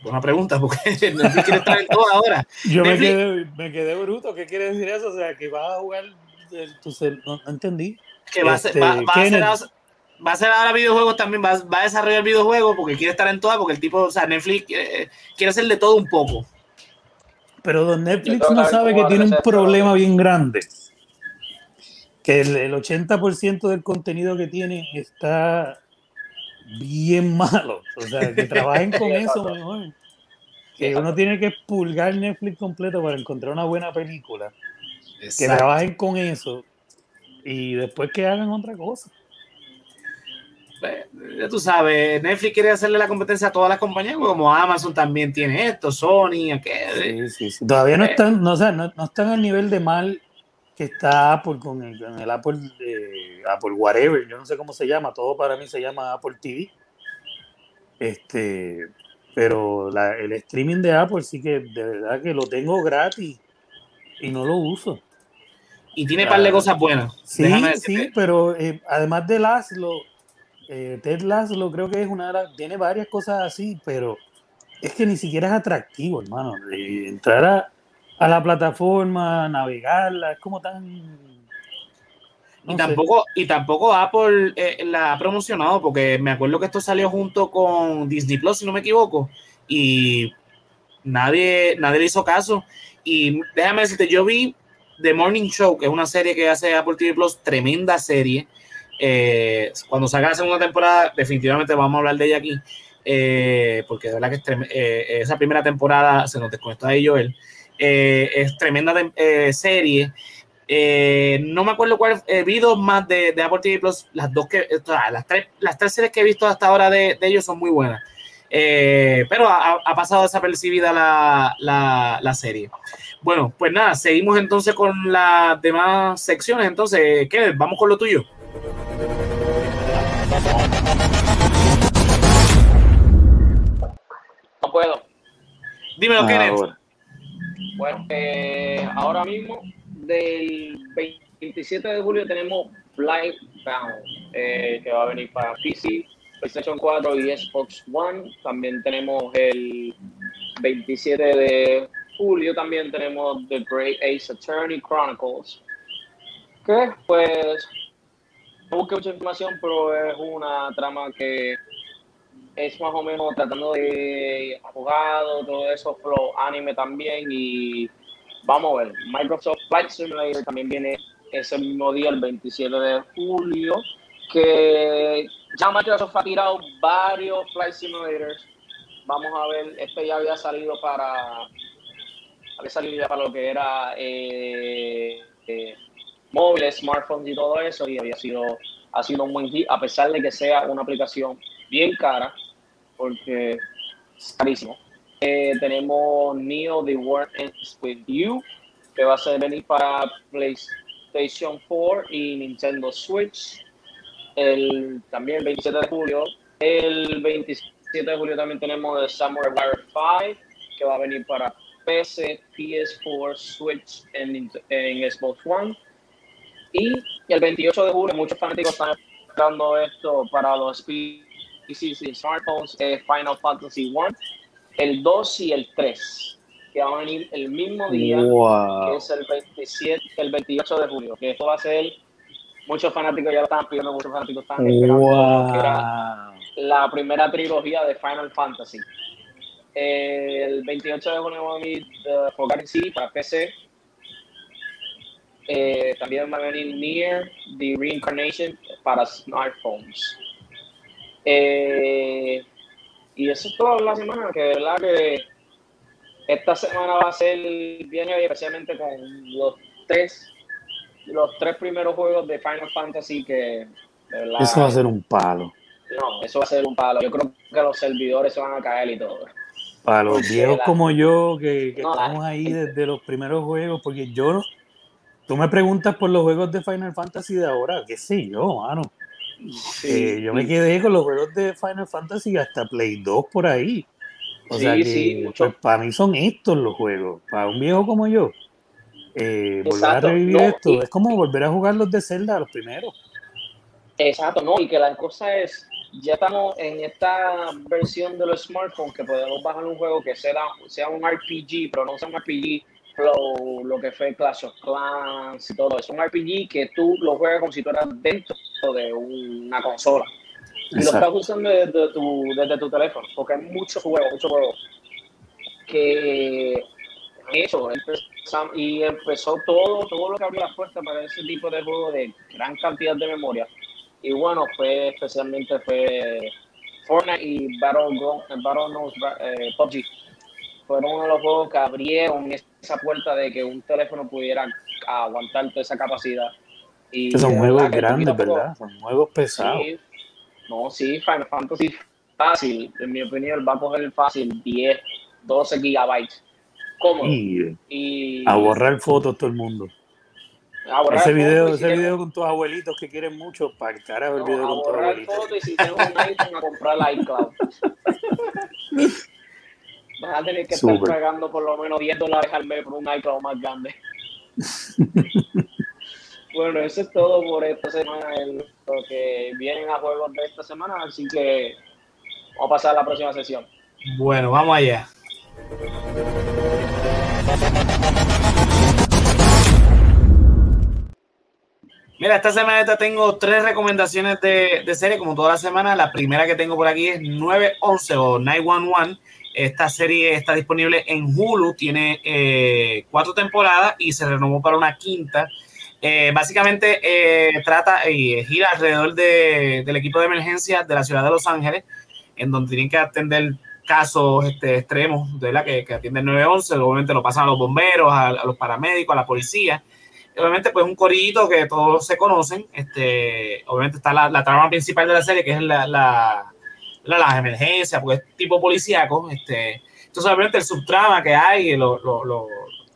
Buena pregunta, porque Netflix quiere estar en todo ahora. Yo me quedé, me quedé bruto. ¿Qué quiere decir eso? O sea, que vas a jugar el- tu cel- no, no entendí. que va, a ser- Este, va, va a hacer, Kenneth. ahora- va a hacer ahora videojuegos también, va, va a desarrollar videojuegos porque quiere estar en todas, porque el tipo, o sea, Netflix quiere, quiere hacer de todo un poco. Pero don Netflix no sabe que tiene un problema bien grande. Que el, el 80% del contenido que tiene está bien malo. O sea, que trabajen con eso mejor. Que uno tiene que expulgar Netflix completo para encontrar una buena película. Que trabajen con eso y después que hagan otra cosa. Ya tú sabes, Netflix quiere hacerle la competencia a todas las compañías, como Amazon también tiene esto, Sony, aquel. Sí, sí, sí. Todavía no Eh. están, no, o sea, no, no están al nivel de mal que está Apple con el, con el Apple, eh, Apple whatever, yo no sé cómo se llama, todo para mí se llama Apple TV. Este, pero la- el streaming de Apple sí que de verdad que lo tengo gratis y no lo uso. Y tiene un par de cosas buenas. Sí, sí, pero eh, además de Laszlo, eh, Ted Laszlo creo que es una de las, tiene varias cosas así, pero es que ni siquiera es atractivo, hermano. Eh, entrar a, a la plataforma, navegarla, es como tan... Y no sé. tampoco, y tampoco Apple eh, la ha promocionado, porque me acuerdo que esto salió junto con Disney Plus, si no me equivoco, y nadie, nadie le hizo caso. Y déjame decirte, yo vi The Morning Show, que es una serie que hace Apple TV Plus, tremenda serie. Eh, cuando salga la segunda temporada, definitivamente vamos a hablar de ella aquí, eh, porque de verdad que es esa primera temporada se nos desconectó ahí Joel. Eh, es tremenda eh, serie. Eh, no me acuerdo cuál, eh, vi dos más de, de Apple TV Plus, las dos que, las tres, las tres series que he visto hasta ahora de, de ellos son muy buenas. Eh, pero ha, ha pasado desapercibida la, la, la serie. Bueno, pues nada, seguimos entonces con las demás secciones. Entonces, ¿qué? Vamos con lo tuyo. No puedo. Dímelo, Kenneth. Ahora. Bueno, eh, ahora mismo, del 27 de julio tenemos Blightbound, eh, que va a venir para PC, PlayStation 4 y Xbox One. También tenemos el 27 de julio, también tenemos The Great Ace Attorney Chronicles, que pues no busqué mucha información, pero es una trama que es más o menos tratando de abogado, todo eso, flow anime también y vamos a ver, Microsoft Flight Simulator también viene ese mismo día, el 27 de julio, que ya Microsoft ha tirado varios Flight Simulators. Vamos a ver, este ya había salido para, había salido ya para lo que era eh, eh, móviles, smartphones y todo eso y había sido, ha sido un buen hit, a pesar de que sea una aplicación bien cara, porque es carísimo. Eh, tenemos Neo The World Ends With You, que va a ser venir para PlayStation 4 y Nintendo Switch. El, también el 27 de julio. El 27 de julio también tenemos el Samurai Warrior 5, que va a venir para PC, PS4, Switch en, Xbox One. Y el 28 de julio, muchos fanáticos están esperando esto para los PCs y smartphones, eh, Final Fantasy 1, el 2 y el 3, que van a venir el mismo día, que Wow. es el 27, el 28 de julio, que esto va a ser, muchos fanáticos ya lo están pidiendo, muchos fanáticos están esperando lo que era Wow. la primera trilogía de Final Fantasy. Eh, el 28 de junio va a venir The Forgotten City para PC. Eh, también va a venir Near The Reincarnation para smartphones. Eh, y eso es toda la semana, que de verdad que esta semana va a ser bien heavy, especialmente con los tres, los tres primeros juegos de Final Fantasy que de verdad, Eso va a ser un palo. no, eso va a ser un palo. Yo creo que los servidores se van a caer y todo. Para los viejos la- como yo, que, que No, la- estamos ahí desde los primeros juegos, porque yo, tú me preguntas por los juegos de Final Fantasy de ahora, qué sé yo, mano. Eh, yo me quedé con los juegos de Final Fantasy hasta Play 2 por ahí. O Sí, sea que sí, pues, para mí son estos los juegos. Para un viejo como yo, eh, volver a revivir no, esto y- es como volver a jugar los de Zelda, los primeros. Exacto, no, y que la cosa es, ya estamos en esta versión de los smartphones que podemos bajar un juego que sea, sea un RPG, pero no sea un RPG flow, lo que fue Clash of Clans y todo eso. Un RPG que tú lo juegas como si tú eras dentro de una consola. Y lo Exacto. estás usando desde tu, desde tu teléfono, porque hay muchos juegos, muchos juegos que han hecho. Y empezó todo, todo lo que abrió las puertas para ese tipo de juego de gran cantidad de memoria. Y bueno, fue especialmente fue Fortnite y Battleground, Battlegrounds, eh, PUBG. Fueron uno de los juegos que abrieron esa puerta de que un teléfono pudiera aguantar toda esa capacidad. Y son juegos grandes, ¿verdad? Son juegos pesados. Sí. No, sí, Final Fantasy fácil, en mi opinión, va a coger fácil 10, 12 gigabytes. Cómodo. Y Y, a borrar fotos todo el mundo. A borrar Ese video, si ese tienes- video con tus abuelitos que quieren mucho, para el carajo el no, video a con tus borrar abuelitos. fotos y si tienes un iPhone a comprar la iCloud. Vas a tener que estar Súper. pagando por lo menos 10 dólares al mes por un iCloud más grande. bueno, eso es todo por esta semana, en lo que vienen a juegos de esta semana, así que vamos a pasar a la próxima sesión. Bueno, vamos allá. Mira, esta semana tengo tres recomendaciones de, de serie, como toda la semana. La primera que tengo por aquí es 911 o 911. Esta serie está disponible en Hulu, tiene eh, cuatro temporadas y se renovó para una quinta. Eh, básicamente eh, trata y gira alrededor de- del equipo de emergencia de la ciudad de Los Ángeles, en donde tienen que atender casos este, extremos, la que, que atiende el 911, obviamente lo pasan a los bomberos, a, los paramédicos, a la policía. Obviamente, pues un corillito que todos se conocen. Este, obviamente está la, trama principal de la serie, que es la- las emergencias, pues tipo policíaco. Este, entonces, obviamente, el subtrama que hay, lo- lo- lo-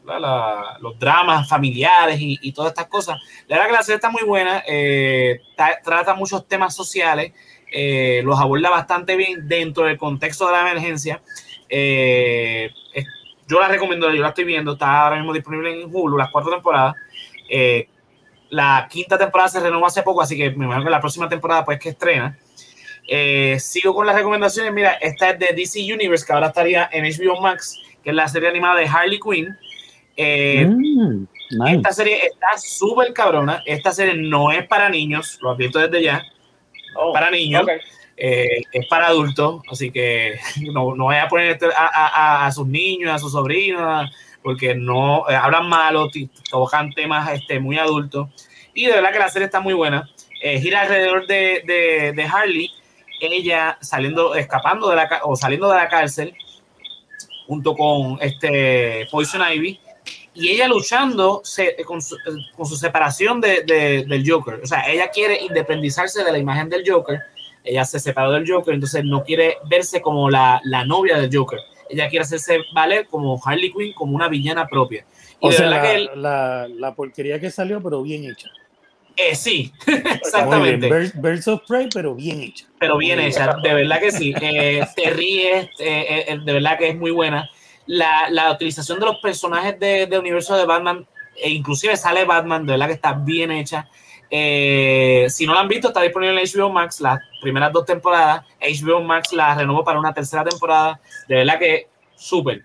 la- la- los dramas familiares y, y todas estas cosas. La verdad que la serie está muy buena, eh, ta- trata muchos temas sociales, eh, los aborda bastante bien dentro del contexto de la emergencia. Eh, es- yo la recomiendo, yo la estoy viendo, está ahora mismo disponible en Hulu, las cuatro temporadas. Eh, la quinta temporada se renovó hace poco, así que me imagino que la próxima temporada pues que estrena. Eh, sigo con las recomendaciones. Mira, esta es de DC Universe, que ahora estaría en HBO Max, que es la serie animada de Harley Quinn. Eh, Mm, nice. esta serie está súper cabrona. Esta serie no es para niños, lo advierto desde ya. Oh, Para niños. Eh, es para adultos, así que no, no vaya a poner este- a, a- a- a sus niños, a sus sobrinos, porque no eh, hablan malo, tocan temas este, muy adultos. Y de verdad que la serie está muy buena. Eh, gira alrededor de, de- de Harley, ella saliendo, escapando de la o saliendo de la cárcel, junto con este Poison Ivy, y ella luchando se- con, su, con su separación de- de- del Joker. O sea, ella quiere independizarse de la imagen del Joker. Ella se separó del Joker, entonces no quiere verse como la, la novia del Joker. Ella quiere hacerse valer como Harley Quinn, como una villana propia. Y O sea, la, que él- la- la porquería que salió, pero bien hecha. Eh, sí, exactamente. Birds, Birds of Prey, pero bien hecha. pero bien hecha, de verdad que sí. Eh, te ríes, eh, eh, de verdad que es muy buena. La, la utilización de los personajes de- del universo de Batman, e inclusive sale Batman, de verdad que está bien hecha. Si no la han visto, está disponible en HBO Max las primeras dos temporadas. HBO Max la renovó para una tercera temporada. De verdad que súper.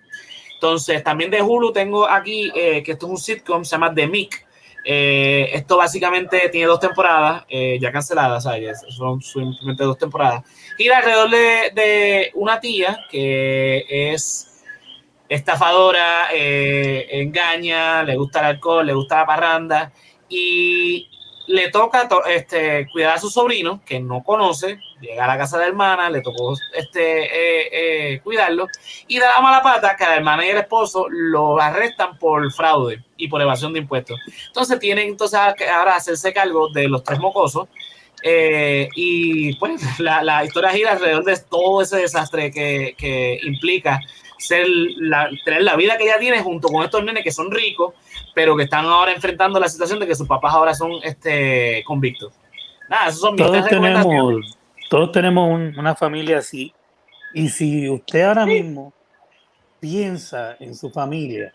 Entonces, también de Hulu tengo aquí, que esto es un sitcom, se llama The Mick. Eh, esto básicamente tiene dos temporadas, eh, ya canceladas, son simplemente dos temporadas. Gira alrededor de, de una tía que es estafadora, eh, engaña, le gusta el alcohol, le gusta la parranda y le toca to- este, cuidar a su sobrino que no conoce, llega a la casa de la hermana, le tocó este, eh, eh, cuidarlo y da la mala pata que la hermana y el esposo lo arrestan por fraude y por evasión de impuestos. Entonces tienen entonces ahora hacerse cargo de los tres mocosos eh, y pues la, la historia gira alrededor de todo ese desastre que, que implica ser la, tener la vida que ella tiene junto con estos nenes que son ricos, pero que están ahora enfrentando la situación de que sus papás ahora son este, convictos. Nada, esos son mis Todos tenemos, todos tenemos un- una familia así. Y si usted ahora mismo piensa en su familia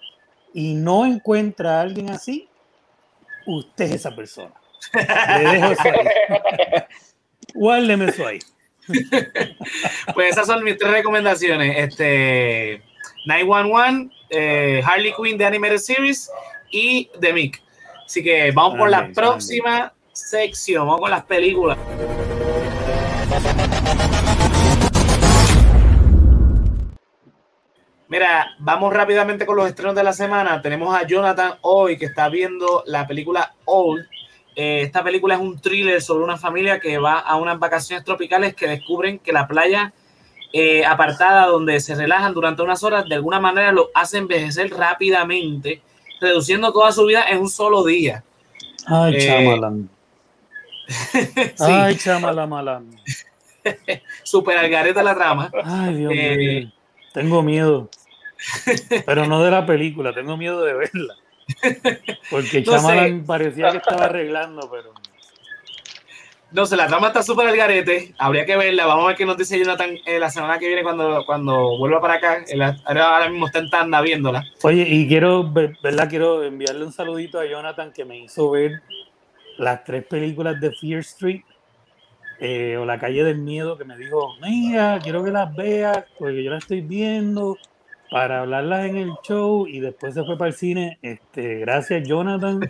y no encuentra a alguien así, usted es esa persona. Le dejo eso ahí. Guárdeme eso ahí. Pues esas son mis tres recomendaciones. Este 911, eh, Harley Quinn de Animated Series y The Mick. Así que vamos por la próxima sección. Vamos con las películas. Mira, vamos rápidamente con los estrenos de la semana. Tenemos a Jonathan hoy que está viendo la película Old. Eh, esta película es un thriller sobre una familia que va a unas vacaciones tropicales que descubren que la playa eh, apartada donde se relajan durante unas horas de alguna manera lo hace envejecer rápidamente, reduciendo toda su vida en un solo día. Ay, Eh, chamalán. Sí, Ay, chamalamalaman. super algareta la trama. Ay, Dios Eh, mío. Tengo miedo. Pero no de la película, tengo miedo de verla. Porque No. Chamalan parecía que estaba arreglando, pero. No sé, la trama está súper al garete. Habría que verla. Vamos a ver qué nos dice Jonathan eh, la semana que viene cuando, cuando vuelva para acá. Ahora, mismo está en Tanda viéndola. Oye, y quiero, ver- ¿verdad? Quiero enviarle un saludito a Jonathan que me hizo ver las tres películas de Fear Street eh, o La Calle del Miedo, que me dijo, mira, quiero que las veas, porque yo las estoy viendo para hablarlas en el show y después se fue para el cine. Este, gracias, Jonathan.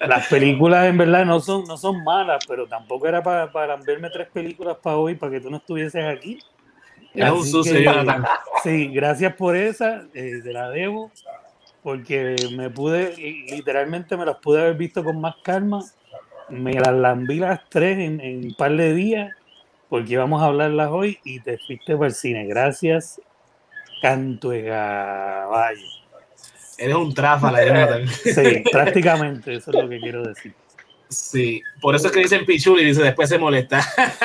Las películas en verdad no son, no son malas, pero tampoco era para, para verme tres películas para hoy, para que tú no estuvieses aquí. Es un sucio, Jonathan. Sí, gracias por esa, eh, te la debo, porque me pude, literalmente me las pude haber visto con más calma. Me las lambí las tres en, en un par de días, porque íbamos a hablarlas hoy y te fuiste para el cine. Gracias, canto de caballo. Eres un tráfala, Jonathan. Sí, prácticamente, eso es lo que quiero decir. Sí, por eso es que dicen pichuli dice después se molesta.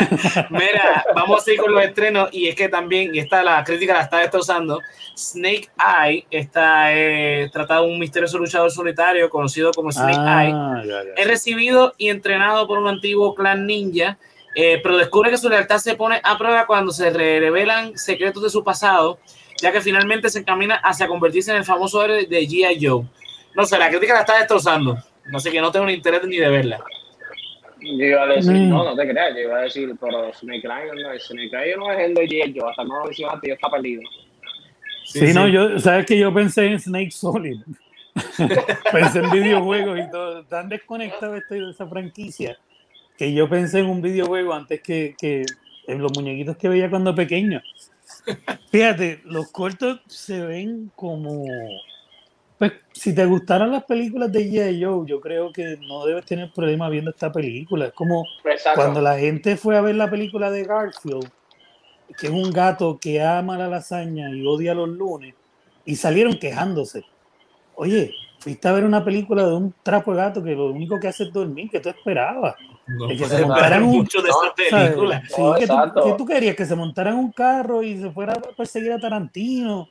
Mira, vamos a seguir con los estrenos y es que también, y esta la crítica la está destrozando, Snake Eye está eh, tratado de un misterioso luchador solitario conocido como Snake Eye. Ah, ya, ya. Es recibido y entrenado por un antiguo clan ninja, eh, pero descubre que su lealtad se pone a prueba cuando se re- revelan secretos de su pasado, ya que finalmente se encamina hacia convertirse en el famoso héroe de G.I. Joe. No sé, la crítica la está destrozando. No sé, que no tengo ni interés ni de verla. Yo iba a decir, Mm. no, no te creas, yo iba a decir, pero Snake Eye no es, Snake Eye no es el de G.I. Joe, hasta no lo mencionaste, yo está perdido. Sí, no, yo, sabes que yo pensé en Snake Solid. pensé en videojuegos y todo. Tan desconectado estoy de esa franquicia que yo pensé en un videojuego antes que, que en los muñequitos que veía cuando pequeño. Fíjate, los cortos se ven como. Pues si te gustaran las películas de G.I. Joe, yo creo que no debes tener problema viendo esta película. Es como Exacto. cuando la gente fue a ver la película de Garfield, que es un gato que ama la lasaña y odia los lunes, y salieron quejándose. Oye, fuiste a ver una película de un trapo de gato que lo único que hace es dormir, que tú esperabas. No que se montaran un- mucho de esa ¿Sabes? película. Sí, que, tú, exacto. que tú querías que se montaran un carro y se fuera a perseguir a Tarantino.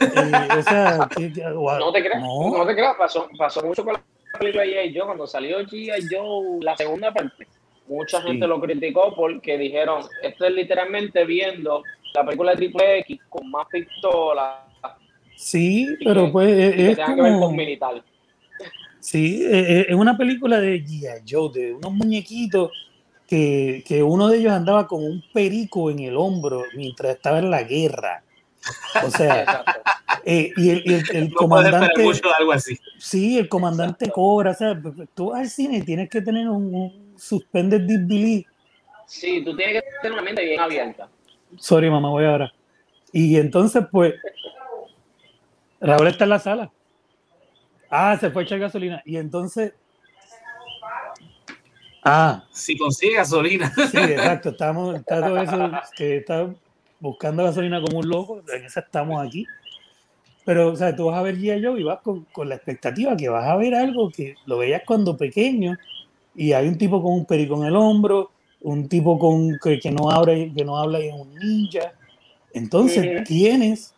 Eh, o sea, que- No te creas, no. no, te creas, pasó, pasó mucho con la película de G.I. Joe, cuando salió G.I. Joe, la segunda parte, mucha Sí. gente lo criticó porque dijeron, esto es literalmente viendo la película de Triple X con más pistolas Sí, pero que- pues es, que es que ver como... con militar. Sí, eh, eh, es una película de G.I. Joe, de unos muñequitos que, que uno de ellos andaba con un perico en el hombro mientras estaba en la guerra. O sea, eh, y el, el- el No comandante, mucho de algo así. sí, el comandante cobra. O sea, tú vas al cine y tienes que tener un, un suspended disbelief. Sí, tú tienes que tener una mente bien abierta. Sorry, mamá, voy ahora. Y entonces, pues, Raúl está en la sala. Ah, se fue a echar gasolina. Y entonces. Ah, Si consigue gasolina. Sí, exacto. Estamos, está todo eso que está buscando gasolina como un loco. En esa estamos aquí. Pero, o sea, tú vas a ver G.I. Joe y vas con, con la expectativa que vas a ver algo que lo veías cuando pequeño y hay un tipo con un perico en el hombro, un tipo con que, que no habla, y- que no habla y es un ninja. Entonces Ujú. tienes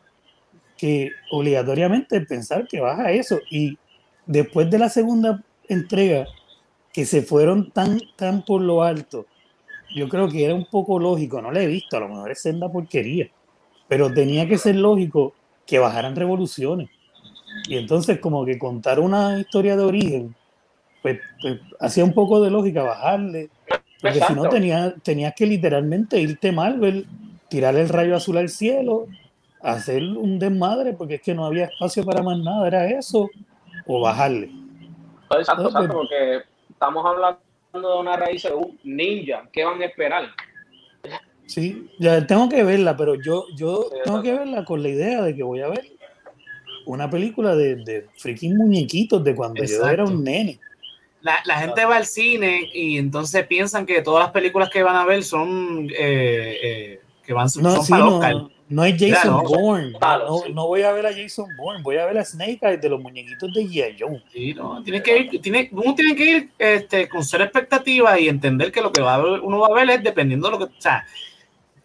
que obligatoriamente pensar que vas a eso. Y después de la segunda entrega, que se fueron tan, tan por lo alto, yo creo que era un poco lógico, no la he visto, a lo mejor es senda porquería, pero tenía que ser lógico que bajaran revoluciones. Y entonces como que contar una historia de origen, pues, pues, hacía un poco de lógica bajarle, porque si no tenías, tenías que literalmente irte Marvel, tirar el rayo azul al cielo, hacer un desmadre, porque es que no había espacio para más nada, era eso, o bajarle. Exacto, Ah, exacto, pues- porque estamos hablando de una raíz de un ninja. ¿Qué van a esperar? Sí, ya tengo que verla, pero yo, yo Sí, tengo que verla con la idea de que voy a ver una película de, de freaking muñequitos de cuando yo era un nene. La, la gente va al cine y entonces piensan que todas las películas que van a ver son eh, eh, que van No, son sí, para no, Oscar. No es Jason Claro. Bourne. Claro, no, sí. no voy a ver a Jason Bourne, voy a ver a Snake Eyes de los muñequitos de G.I. Joe. Sí, no, tienes que ir, tiene, uno tiene que ir este, con ser expectativa y entender que lo que va a ver- uno va a ver es dependiendo de lo que, o sea,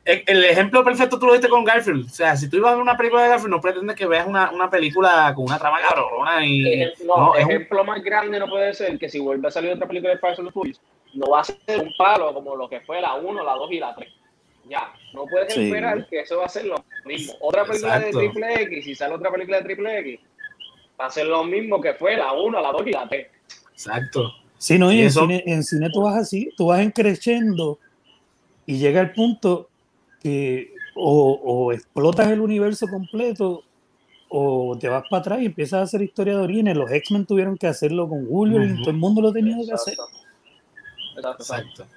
el, el ejemplo perfecto tú lo diste con Garfield. O sea, si tú ibas a ver una película de Garfield, no pretendes que veas una, una película con una trama cabrona y. No, no, es un- ejemplo más grande no puede ser que si vuelve a salir otra película de Fast and the Furious, no va a ser un palo como lo que fue la 1, la 2 y la 3. Ya, no puedes Sí. esperar que eso va a ser lo mismo. Otra película Exacto. de Triple X, si sale otra película de Triple X, va a ser lo mismo que fue la 1, la 2 y la 3. Exacto. Sí, no, y Y en, cine, en cine tú vas así, tú vas encreciendo y llega el punto que o, o explotas el universo completo o te vas para atrás y empiezas a hacer historia de orígenes. Los X-Men tuvieron que hacerlo con Wolverine, Ujú. todo el mundo lo ha tenido que hacer. Exacto. Exacto, exacto. Exacto.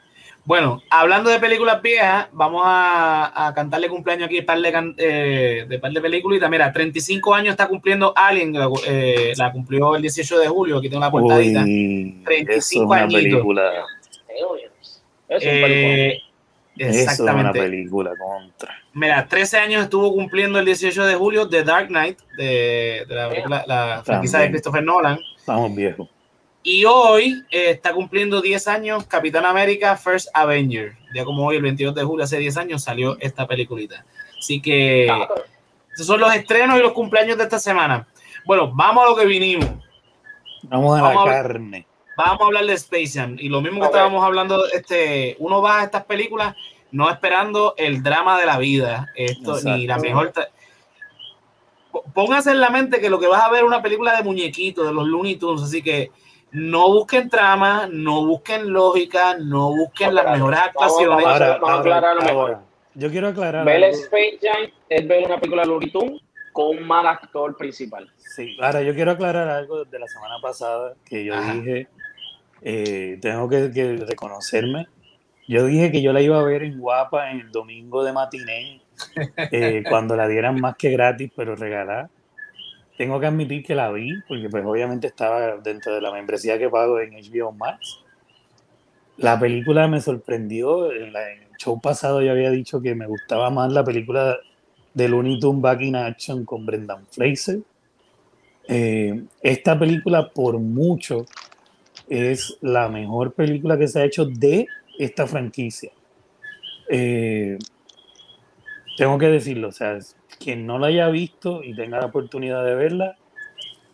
Bueno, hablando de películas viejas, vamos a, a cantarle cumpleaños aquí par de, can- eh, de par de películas. Mira, 35 años está cumpliendo Alien, la, eh, la cumplió el 18 de julio, aquí tengo la portadita. Uy, 35 eso es una añitos. película. Aliens. Es un película. Eh, Eso es una exactamente. película contra. Mira, 13 años estuvo cumpliendo el 18 de julio The Dark Knight, de, de la, película- la franquicia de. Christopher Nolan. Estamos viejos. Y hoy eh, está cumpliendo 10 años Capitán América First Avenger. Ya como hoy, el 22 de julio, hace 10 años, salió esta peliculita. Así que Claro. esos son los estrenos y los cumpleaños de esta semana. Bueno, vamos a lo que vinimos. Vamos a Vamos la a- carne. Vamos a hablar de Space Jam. Y lo mismo que estábamos hablando, este, uno va a estas películas no esperando el drama de la vida. Esto, ni la mejor. Póngase en la mente que lo que vas a ver es una película de muñequitos, de los Looney Tunes. Así que no busquen trama, no busquen lógica, no busquen las mejores actuaciones. vamos a- Ahora, vamos a aclararlo mejor. yo quiero aclarar. Ver. Space Jam es ver una película de Looney Tunes con un mal actor principal. Sí, ahora yo quiero aclarar algo de la semana pasada que yo Ajá. dije, eh, tengo que, que reconocerme. Yo dije que yo la iba a ver en Guapa en el domingo de matiné, eh, cuando la dieran más que gratis, pero regalada. Tengo que admitir que la vi, porque pues obviamente estaba dentro de la membresía que pago en HBO Max. La película me sorprendió. En, la- en el show pasado yo había dicho que me gustaba más la película de Looney Tunes Back in Action con Brendan Fraser. Eh, esta película, por mucho, es la mejor película que se ha hecho de esta franquicia. Eh, tengo que decirlo, o sea, quien no la haya visto y tenga la oportunidad de verla,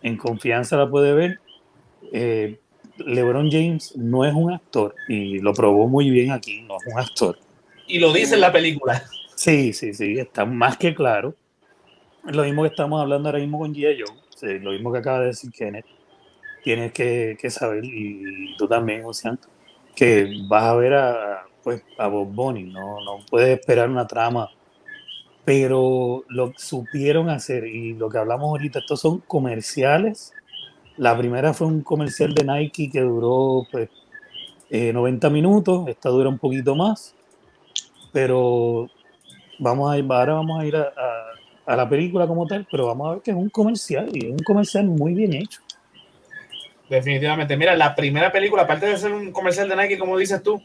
en confianza la puede ver. Eh, LeBron James no es un actor y lo probó muy bien aquí, no es un actor. Y lo dice en la película. Sí, sí, sí, está más que claro. Lo mismo que estamos hablando ahora mismo con G.I. Joe, sí, lo mismo que acaba de decir Kenneth. Tienes que, que saber, y, tú también, Ocean, que vas a ver a, pues, a Bob Bunny, no, no puedes esperar una trama, pero lo supieron hacer y lo que hablamos ahorita, estos son comerciales. La primera fue un comercial de Nike que duró pues, eh, 90 minutos, esta dura un poquito más, pero vamos a ir, ahora vamos a ir a- a la película como tal, pero vamos a ver que es un comercial y es un comercial muy bien hecho. Definitivamente. Mira, la primera película, aparte de ser un comercial de Nike, como dices tú,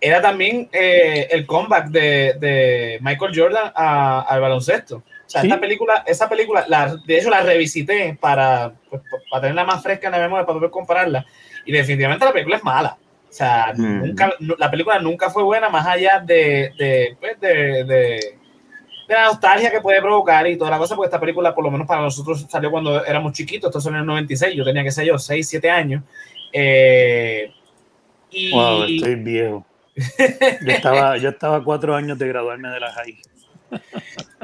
era también eh, el comeback de, de Michael Jordan a- al baloncesto. O sea, Sí. esta película, esa película, la, de hecho la revisité para, pues, para tenerla más fresca en la memoria, para poder compararla. Y definitivamente la película es mala. O sea, Mm. nunca, la película nunca fue buena, más allá de, de, pues, de, de- de la nostalgia que puede provocar y toda la cosa, porque esta película, por lo menos para nosotros, salió cuando éramos chiquitos, esto salió en el 96, yo tenía, que sé yo, 6, 7 años. Eh, y Wow, estoy viejo. Yo estaba, yo estaba cuatro años de graduarme de la high.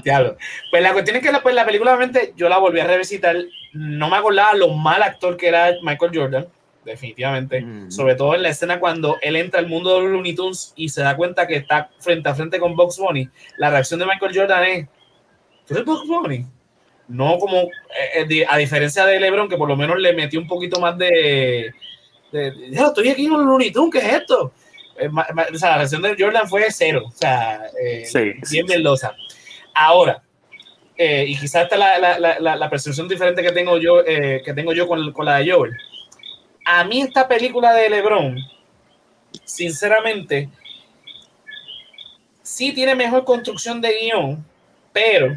Diablo. Pues la cuestión es que la, pues, la película, obviamente, yo la volví a revisitar. No me acordaba lo mal actor que era Michael Jordan, definitivamente. Mm. Sobre todo en la escena cuando él entra al mundo de los Looney Tunes y se da cuenta que está frente a frente con Bugs Bunny. La reacción de Michael Jordan es: ¿Tú eres Bugs Bunny? No como, eh, eh, a diferencia de LeBron, que por lo menos le metió un poquito más de. de, de, "Ya, estoy aquí en los Looney Tunes, ¿qué es esto? Eh, o sea, la reacción de Jordan fue cero. O sea, eh, Sí, bien sí. Ahora, eh, y quizás esta es la, la, la- la- la percepción diferente que tengo yo, eh, que tengo yo con, con la de Joel. A mí esta película de LeBron, sinceramente, sí tiene mejor construcción de guion, pero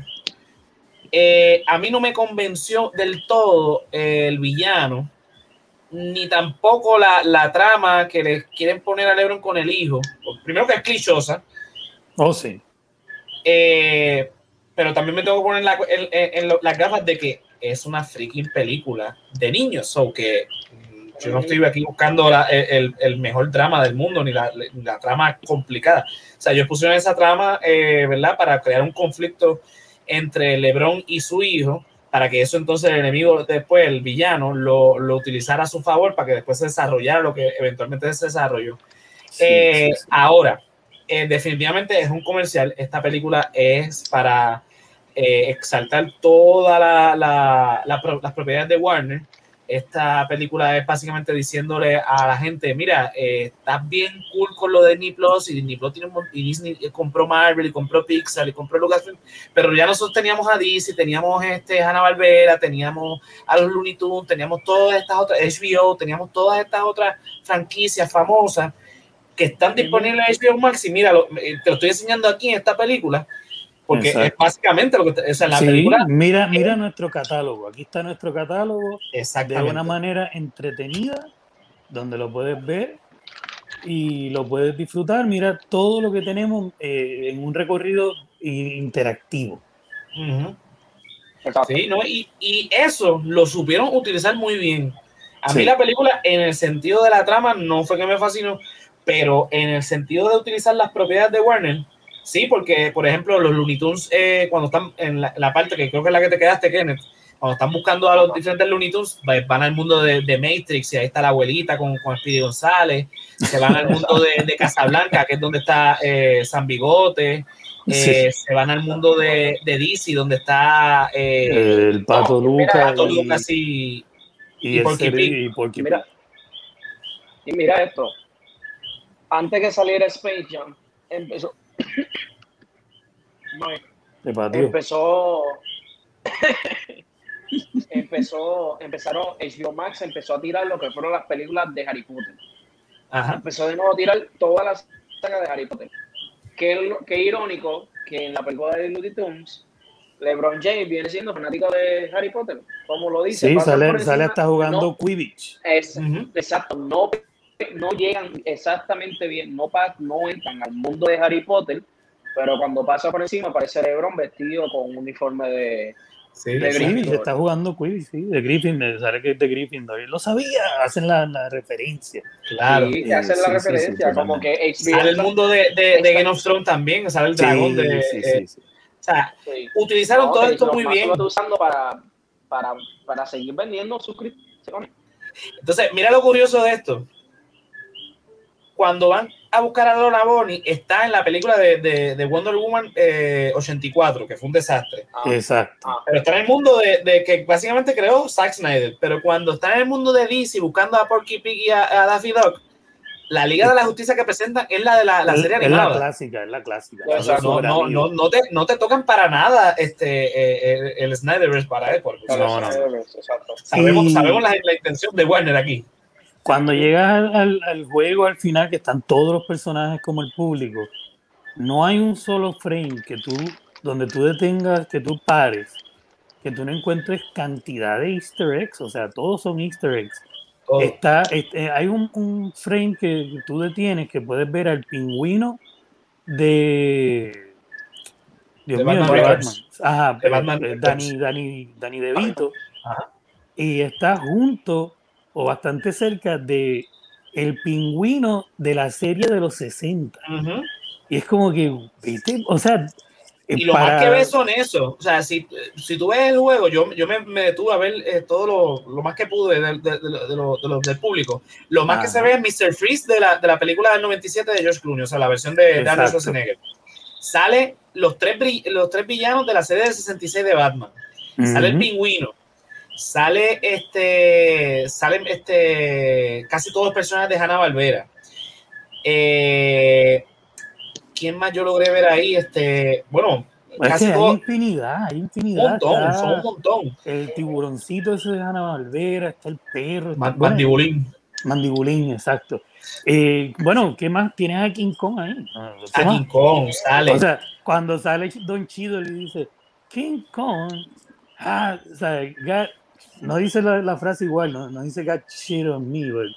eh, a mí no me convenció del todo el villano, ni tampoco la, la trama que le quieren poner a LeBron con el hijo. Primero que es clichosa, Oh, sí. Eh, pero también me tengo que poner la- en- en- lo- las gafas de que es una freaking película de niños. So que mm, yo no estoy aquí buscando la- el, el- mejor drama del mundo ni la, la trama complicada. O sea, yo pusieron esa trama, eh, ¿verdad? Para crear un conflicto entre LeBron y su hijo, para que eso entonces el enemigo después, el villano, lo, lo utilizara a su favor para que después se desarrollara lo que eventualmente se desarrolló. Sí, Eh, sí, sí. Ahora, eh, definitivamente es un comercial. Esta película es para eh, exaltar todas la, la- la pro- las propiedades de Warner. Esta película es básicamente diciéndole a la gente, mira, eh, estás bien cool con lo de Disney Plus y Disney Plus tiene un y Disney compró Marvel y compró Pixar y compró Lucasfilm, pero ya nosotros teníamos a DC, teníamos este Hanna Barbera, teníamos a los Looney Tunes, teníamos todas estas otras HBO, teníamos todas estas otras franquicias famosas que están disponibles en HBO Max y mira, lo- eh, te lo estoy enseñando aquí en esta película, porque Exacto. es básicamente lo que, o sea, en la Sí, película, mira, mira nuestro catálogo. Aquí está nuestro catálogo de una manera entretenida, donde lo puedes ver y lo puedes disfrutar. Mira todo lo que tenemos eh, en un recorrido interactivo. Exacto. Sí, ¿no? y, y eso lo supieron utilizar muy bien. A mí la película, en el sentido de la trama, no fue que me fascinó, pero en el sentido de utilizar las propiedades de Warner, sí, porque, por ejemplo, los Looney Tunes, eh, cuando están en la, la parte que creo que es la que te quedaste, Kenneth, cuando están buscando a los diferentes Looney Tunes, va- van al mundo de, de Matrix y ahí está la abuelita con, con Speedy González, se van al mundo de, de Casablanca, que es donde está eh, San Bigote, eh, se van al mundo de, de DC, donde está eh, el Pato no, mira, Luca Pato y, Lucas y, y y el Porky Pig. y Mira, y mira esto. Antes que saliera Space Jam, empezó. Empezó. empezó. Empezaron. HBO Max empezó a tirar lo que fueron las películas de Harry Potter. Ajá. Empezó de nuevo a tirar todas las sagas de Harry Potter. Qué, qué irónico que en la película de Looney Tunes, LeBron James viene siendo fanático de Harry Potter. Como lo dice. Sí, sale, sale hasta jugando no- Quidditch. es. Exacto, no, no llegan exactamente bien, no, pa- no entran al mundo de Harry Potter, pero cuando pasa por encima aparece LeBron vestido con un uniforme de... Sí, De sí. Sí, está jugando Quidditch, sí, de Gryffindor, sale que es de Gryffindor. Lo sabía, hacen la, la referencia. claro. Sí, hacen sí, la sí, referencia, sí, como que HBO... Sale el mundo de, de, de Game of Thrones también, sale el dragón Sí, de... sí, eh, sí, sí. o sea, Sí. utilizaron No, todo esto muy bien. Lo está usando para, para, para seguir vendiendo suscripciones. Entonces, mira lo curioso de esto. Cuando van a buscar a Lola Bonnie, está en la película de, de, de Wonder Woman eh, 84, que fue un desastre. Ah, Exacto. ah, Pero está en el mundo de, de que básicamente creó Zack Snyder. Pero cuando está en el mundo de DC buscando a Porky Pig y a, a Daffy Duck, la Liga de la Justicia que presentan es la de la, la Es- serie es la animada. clásica, es la clásica. Los exacto. No, no, no, no, te, no te tocan para nada este, eh, el, el Snyderverse para él. porque No, no, no. Exacto. Sabemos, sabemos la, la intención de Warner aquí. Cuando llegas al, al- al juego, al final, que están todos los personajes como el público, no hay un solo frame que tú, donde tú detengas, que tú pares, que tú no encuentres cantidad de easter eggs, o sea, todos son easter eggs. Está, este, hay un, un frame que tú detienes que puedes ver al pingüino de... Dios De mío, Batman de. Batman. Ajá, De eh, Batman eh. Danny, Danny, Danny DeVito. Ajá. Y está junto o bastante cerca de el pingüino de la serie de los 60. Ujú. Y es como que, ¿viste? O sea, eh, Y lo más que ves son eso. O sea, si, si tú ves el juego, yo, yo me, me detuve a ver eh, todo lo, lo más que pude de, de- de- lo- de lo- del público. Lo más que Ajá. se ve es Mr. Freeze de la, de la película del 97 de George Clooney, o sea, la versión de, de Arnold. Schwarzenegger. Sale los tres, los tres villanos de la serie del 66 de Batman. Sale el pingüino. Sale este. Salen este. Casi todos los personajes de Hanna Barbera. Eh, ¿Quién más yo logré ver ahí? Este. Bueno, Es que casi hay infinidad, hay Un infinidad. montón, Está son un montón. el tiburoncito ese de Hanna Barbera, está el perro. está- Ma- bueno, Mandibulín. Mandibulín, exacto. Eh, bueno, ¿qué más? Tienes a King Kong ahí. ¿Qué A más? King Kong sale. O sea, cuando sale Don Chido le dice, King Kong, ah, o sea, got- no dice la, la frase igual, no, no dice got shit on me, but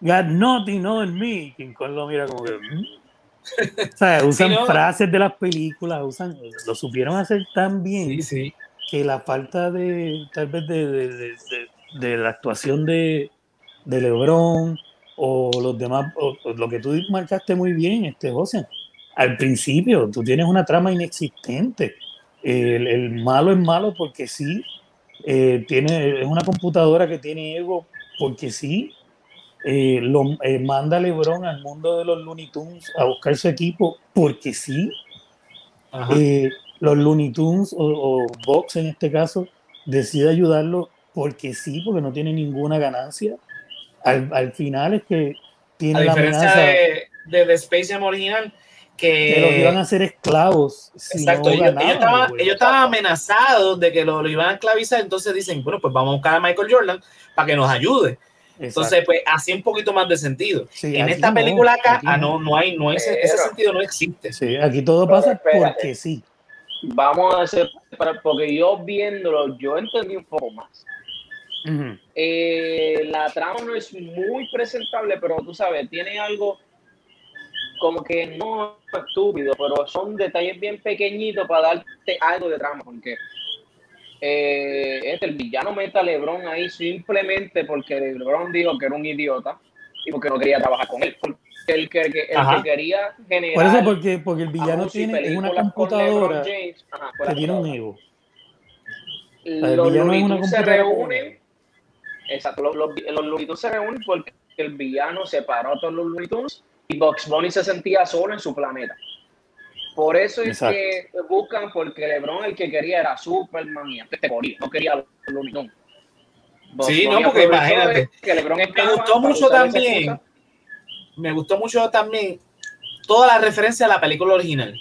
got nothing on me. King Kong lo mira como que, "Mm". O sea, usan Sí, no. frases de las películas, usan, lo supieron hacer tan bien Sí, sí. que la falta de, tal vez, de, de- de- la actuación de, de LeBron o los demás, o, o lo que tú marcaste muy bien, este José. Al principio, tú tienes una trama inexistente. El, el malo es malo porque sí. Eh, tiene, es una computadora que tiene ego porque sí. Eh, lo, eh, manda a LeBron al mundo de los Looney Tunes a buscar su equipo porque sí. Eh, los Looney Tunes o, o Vox en este caso decide ayudarlo porque sí, porque no tiene ninguna ganancia. Al, al final es que tiene A la diferencia amenaza de, de, de Space Jam original, que los iban a que. hacer esclavos. Si Exacto, no ellos, ganaban ellos el estaban, juego. ellos estaban amenazados de que lo, lo iban a esclavizar, entonces dicen, bueno, pues vamos a buscar a Michael Jordan para que nos ayude. Entonces, pues así un poquito más de sentido. Sí, en esta no, película acá, ah, no. no, hay, no hay ese, sentido no existe. Sí, aquí todo pasa espérate. porque sí. Vamos a hacer, porque yo viéndolo, yo entendí un poco más. Eh, la trama no es muy presentable, pero tú sabes, tiene algo como que no estúpido, pero son detalles bien pequeñitos para darte algo de trama, porque eh, este, el villano mete a Lebron ahí simplemente porque Lebron dijo que era un idiota y porque no quería trabajar con él. Porque el que, el que quería generar Por eso, porque, porque el villano tiene es una computadora James, ajá, que tiene un ego. los es Looney se reúnen. Exacto, los, los, los se reúnen porque el villano separó a todos los Looney y Bugs Bunny se sentía solo en su planeta. Por eso es Exacto. que buscan, porque LeBron el que quería era Superman y antes te moría, no quería Looney Sí, no, porque imagínate. que LeBron Me gustó mucho también, me gustó mucho también toda la referencia a la película original.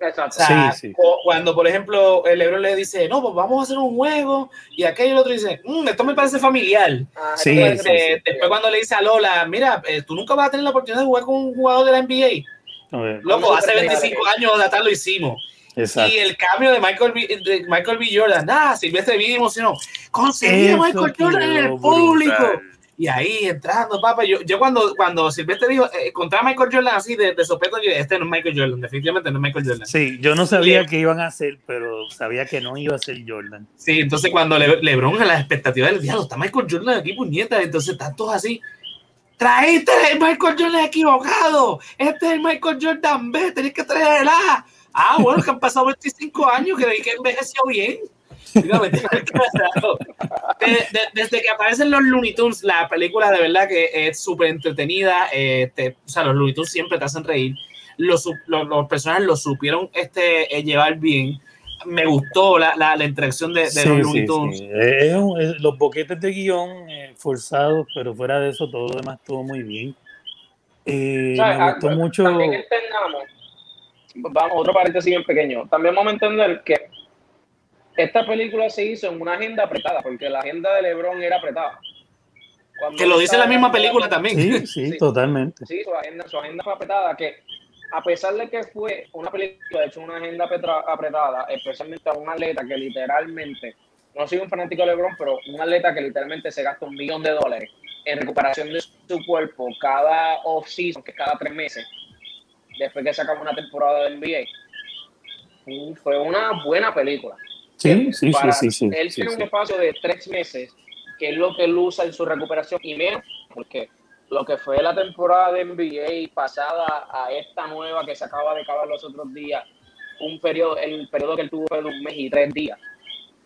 Exacto. O sea, Sí, sí. cu- cuando por ejemplo el Lebron le dice, no, pues vamos a hacer un juego, y aquel y el otro dice, "Mm, esto me parece familiar. Ah, Sí, entonces, sí, Después cuando le dice a Lola, mira, eh, tú nunca vas a tener la oportunidad de jugar con un jugador de la NBA. Loco, hace superar 25 años de atrás lo hicimos. Exacto. Y el cambio de Michael B, de Michael B. Jordan, ah, Silvestre bien emocionó. Conseguí a Michael Jordan en el público. brutal. Y ahí entrando, papá. Yo, yo cuando, cuando Silvestre dijo, eh, contra Michael Jordan así de, de sopetón, yo este no es Michael Jordan, definitivamente no es Michael Jordan. Sí, yo no sabía Le- qué iban a hacer, pero sabía que no iba a ser Jordan. Sí, entonces cuando Le- LeBron a las expectativas del diablo, está Michael Jordan aquí, puñeta, entonces están todos así. Traíste el Michael Jordan equivocado. Este es el Michael Jordan B, tenés que traer el A. Ah, bueno, que han pasado 25 años, que que envejeció bien. Dígame, ¿qué ha pasado? De- de- desde que aparecen los Looney Tunes, la película de verdad que es súper entretenida. eh, te- o sea, los Looney Tunes siempre te hacen reír. Los, los, los personajes lo supieron este, eh, llevar bien. Me gustó la, la, la interacción de, de Sí, los sí, Looney Tunes. sí. Eh, es un- es- los boquetes de guion eh, forzados, pero fuera de eso todo lo demás estuvo muy bien. Eh, me gustó ah, mucho. También entendamos, vamos, otro paréntesis bien pequeño. También vamos a entender que esta película se hizo en una agenda apretada, porque la agenda de LeBron era apretada. Cuando Que lo dice la misma película también. Sí, sí, Sí. totalmente. Sí, su agenda, su agenda fue apretada, que a pesar de que fue una película, de hecho, una agenda apretada, especialmente a un atleta que literalmente, no soy un fanático de LeBron, pero un atleta que literalmente se gasta un millón de dólares en recuperación de su cuerpo cada off-season, que es cada tres meses, después que se acaba una temporada de NBA. Y Fue una buena película. Sí, sí, sí, Para- sí, sí. Él sí, tiene sí. un espacio de tres meses, que es lo que él usa en su recuperación, y menos, porque lo que fue la temporada de NBA pasada a esta nueva que se acaba de acabar los otros días, un periodo, el periodo que él tuvo fue de un mes y tres días.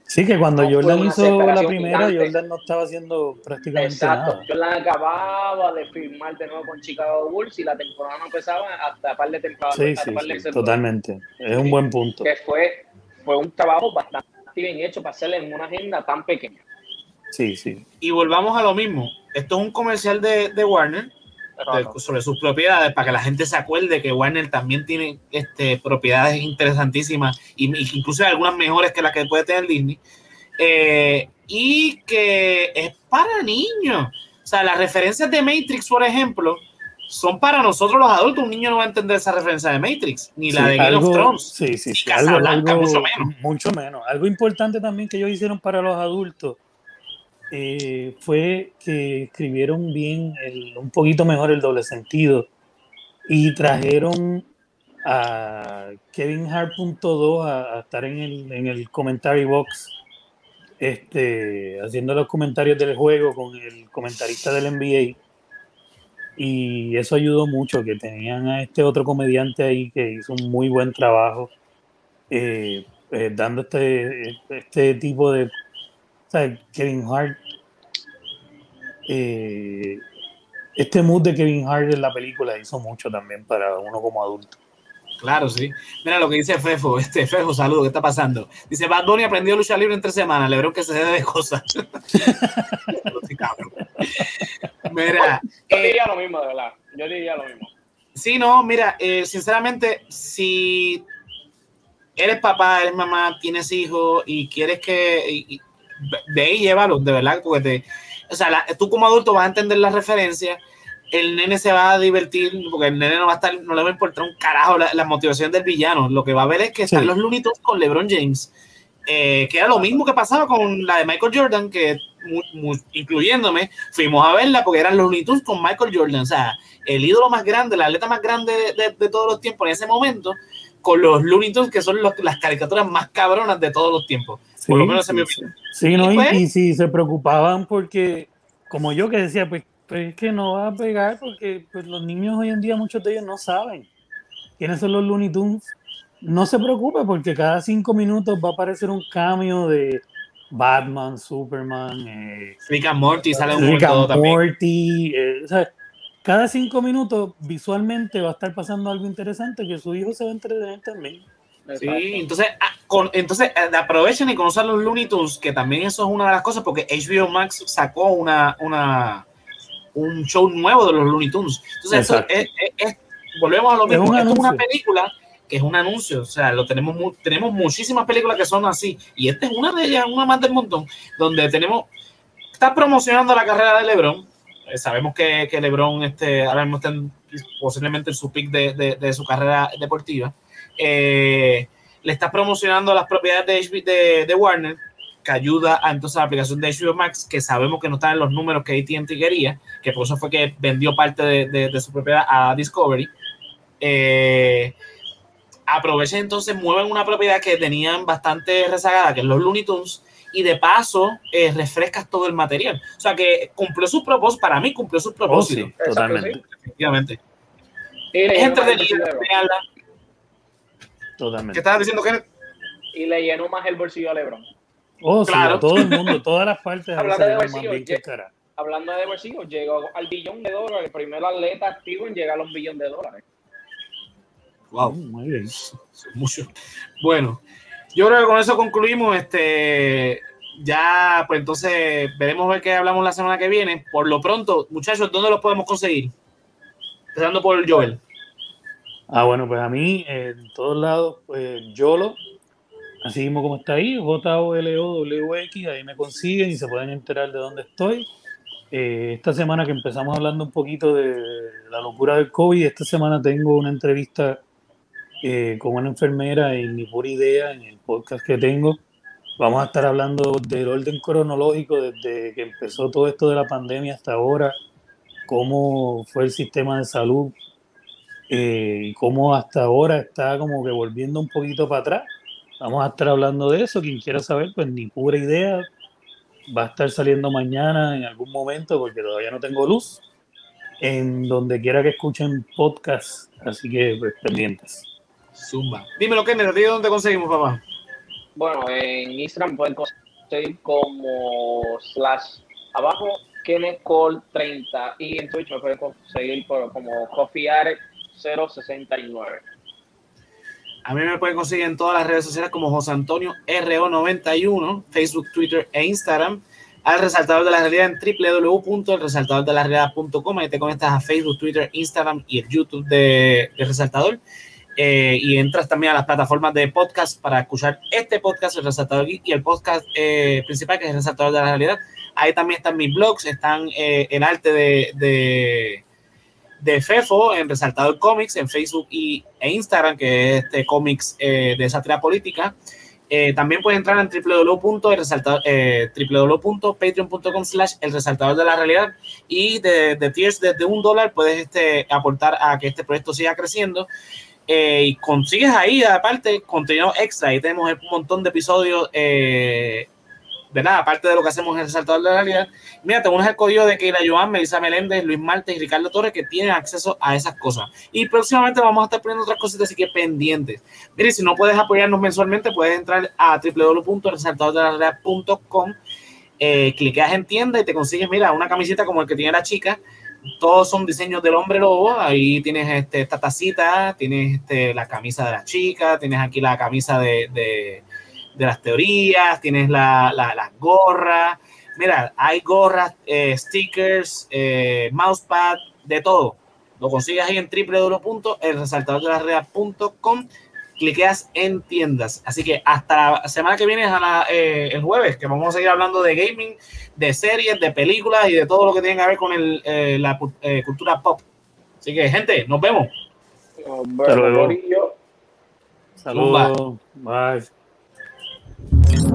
Sí, que cuando no Jordan hizo la primera, gigante. Jordan no estaba haciendo prácticamente Exacto. nada. La acababa de firmar de nuevo con Chicago Bulls y la temporada no empezaba hasta par de temporadas. Sí, sí, par de sí, totalmente. Es un buen punto. Que fue, fue un trabajo bastante bien hecho para hacerle en una agenda tan pequeña. Sí, sí. Y volvamos a lo mismo. Esto es un comercial de, de Warner de- sobre sus propiedades para que la gente se acuerde que Warner también tiene este, propiedades interesantísimas y, y incluso algunas mejores que las que puede tener Disney. Eh, y que es para niños. O sea, las referencias de Matrix, por ejemplo, son para nosotros los adultos. Un niño no va a entender esa referencia de Matrix, ni la Sí, de Game algo- of Thrones. Sí, sí, sí. Casablanca, mucho menos. Mucho menos. Algo importante también que ellos hicieron para los adultos eh, fue que escribieron bien, el- un poquito mejor el doble sentido y trajeron a Kevin Hart.2 a, a estar en el, en el commentary box este, haciendo los comentarios del juego con el comentarista del NBA. Y eso ayudó mucho, que tenían a este otro comediante ahí que hizo un muy buen trabajo, eh, eh, dando este, este tipo de... O sea, Kevin Hart. eh, este mood de Kevin Hart en la película hizo mucho también para uno como adulto. Claro, sí. Mira lo que dice Fefo. Este Fefo, saludo, ¿qué está pasando? Dice, Bad Bunny aprendió lucha libre en tres semanas. Le veo que se debe de cosas. Mira, Yo eh, diría lo mismo, de verdad. Yo diría lo mismo. sí, no, mira, eh, sinceramente, si eres papá, eres mamá, tienes hijos y quieres que y- y ve y llévalo, de verdad, porque te, o sea, la- tú como adulto vas a entender las referencias, el nene se va a divertir, porque el nene no va a estar, no le va a importar un carajo la, la motivación del villano, lo que va a ver es que están los Looney Tunes con LeBron James, eh, que era lo mismo que pasaba con la de Michael Jordan, que mu- mu- incluyéndome, fuimos a verla porque eran los Looney Tunes con Michael Jordan, o sea, el ídolo más grande, el atleta más grande de, de- de todos los tiempos en ese momento, con los Looney Tunes, que son los- las caricaturas más cabronas de todos los tiempos. Por lo menos en mi opinión. Sí, no, Y y, pues- y si se preocupaban porque, como yo que decía, pues, pues es que no va a pegar porque pues, los niños hoy en día, muchos de ellos no saben quiénes son los Looney Tunes. No se preocupe porque cada cinco minutos va a aparecer un cambio de Batman, Superman, eh, Rick and Morty sale un Rick and. Morty. eh, o sea, cada cinco minutos visualmente va a estar pasando algo interesante que su hijo se va a entretener también. Sí, entonces, ah, con- entonces eh, aprovechen y conozcan los Looney Tunes, que también eso es una de las cosas, porque HBO Max sacó una, una un show nuevo de los Looney Tunes. Entonces, esto es, es- es- volvemos a lo mismo. un Esto es una película que es un anuncio, o sea, lo tenemos tenemos muchísimas películas que son así, y esta es una de ellas, una más del montón, donde tenemos, está promocionando la carrera de LeBron. Eh, sabemos que, que LeBron este, ahora mismo está en- posiblemente en su pick de, de- de su carrera deportiva. Eh, le está promocionando las propiedades de, de, de Warner, que ayuda a entonces a la aplicación de HBO Max, que sabemos que no están en los números que AT&T quería, que por eso fue que vendió parte de, de- de su propiedad a Discovery. Eh, aprovechen entonces, mueven una propiedad que tenían bastante rezagada, que es los Looney Tunes, y de paso eh, refrescas todo el material. O sea que cumplió su propósito, para mí cumplió su Oh, propósito, sí, Exacto, totalmente. efectivamente. Y Es entretenida, véanla. ¿Qué Totalmente. estabas diciendo, Kenneth? y le llenó más el bolsillo a LeBron. Oh, sí, Claro. a todo el mundo, todas las partes Hablando de bolsillo, bien que cara. Hablando de bolsillo, llegó al billón de dólares. El primer atleta activo en llegar a un billón de dólares. Wow. Mm, Muy bien. mucho. Bueno, yo creo que con eso concluimos. Este, ya, pues entonces veremos ver qué hablamos la semana que viene. Por lo pronto, muchachos, ¿dónde los podemos conseguir? Empezando por Joel. Ah, bueno, pues a mí en todos lados, pues Yolo, así mismo como está ahí, J-O-L-O-W-X, ahí me consiguen y se pueden enterar de dónde estoy. Eh, esta semana que empezamos hablando un poquito de la locura del COVID, esta semana tengo una entrevista eh, con una enfermera en Mi Pura Idea, en el podcast que tengo. Vamos a estar hablando del orden cronológico desde que empezó todo esto de la pandemia hasta ahora, cómo fue el sistema de salud eh, y cómo hasta ahora está como que volviendo un poquito para atrás. Vamos a estar hablando de eso. Quien quiera saber, pues ni pura idea. Va a estar saliendo mañana en algún momento porque todavía no tengo luz. En donde quiera que escuchen podcast. Así que pues, pendientes. Zumba. Dímelo, Kenneth, ¿a ti dónde conseguimos, papá? Bueno, en Instagram pueden conseguir como slash abajo Kenneth Cole 30 y en Twitch me pueden conseguir por, como CoffeeArek 069. A mí me pueden conseguir en todas las redes sociales como José Antonio RO91, Facebook, Twitter e Instagram. Al resaltador de la realidad en www.elresaltadordelarealidad.com. Ahí te conectas a Facebook, Twitter, Instagram y el YouTube de, Resaltador. Eh, y entras también a las plataformas de podcast para escuchar este podcast, El Resaltador Geek, y el podcast eh, principal, que es El Resaltador de la Realidad. Ahí también están mis blogs, están eh, el arte de, de Fefo en Resaltador Comics en Facebook y, e Instagram, que es este cómics eh, de sátira política. Eh, también puedes entrar en www.elresaltador, eh, www.patreon.com slash el resaltador de la realidad y de, de tiers desde un dólar puedes este, aportar a que este proyecto siga creciendo eh, y consigues ahí, aparte, contenido extra. Ahí tenemos un montón de episodios de nada, aparte de lo que hacemos en el Saltador de la Realidad. Mira, tenemos el código de Keila Joan, Melissa Meléndez, Luis Martes y Ricardo Torres que tienen acceso a esas cosas. Y próximamente vamos a estar poniendo otras cositas, así que pendientes. Mire, si no puedes apoyarnos mensualmente, puedes entrar a www.resaltadordelarrealidad.com, eh, cliqueas en tienda y te consigues, mira, una camiseta como el que tiene la chica. Todos son diseños del hombre lobo. Ahí tienes este, esta tacita, tienes este, la camisa de la chica, tienes aquí la camisa de de las teorías, tienes la, la, las gorras. Mira, hay gorras, eh, stickers, eh, mousepad, de todo. Lo consigues ahí en www.elresaltadordelasreas.com. Cliqueas en tiendas. Así que hasta la semana que viene, a la, eh, el jueves, que vamos a seguir hablando de gaming, de series, de películas y de todo lo que tiene que ver con el, eh, la eh, cultura pop. Así que, gente, nos vemos. Vemos, luego. Saludos. Bye. Thank you.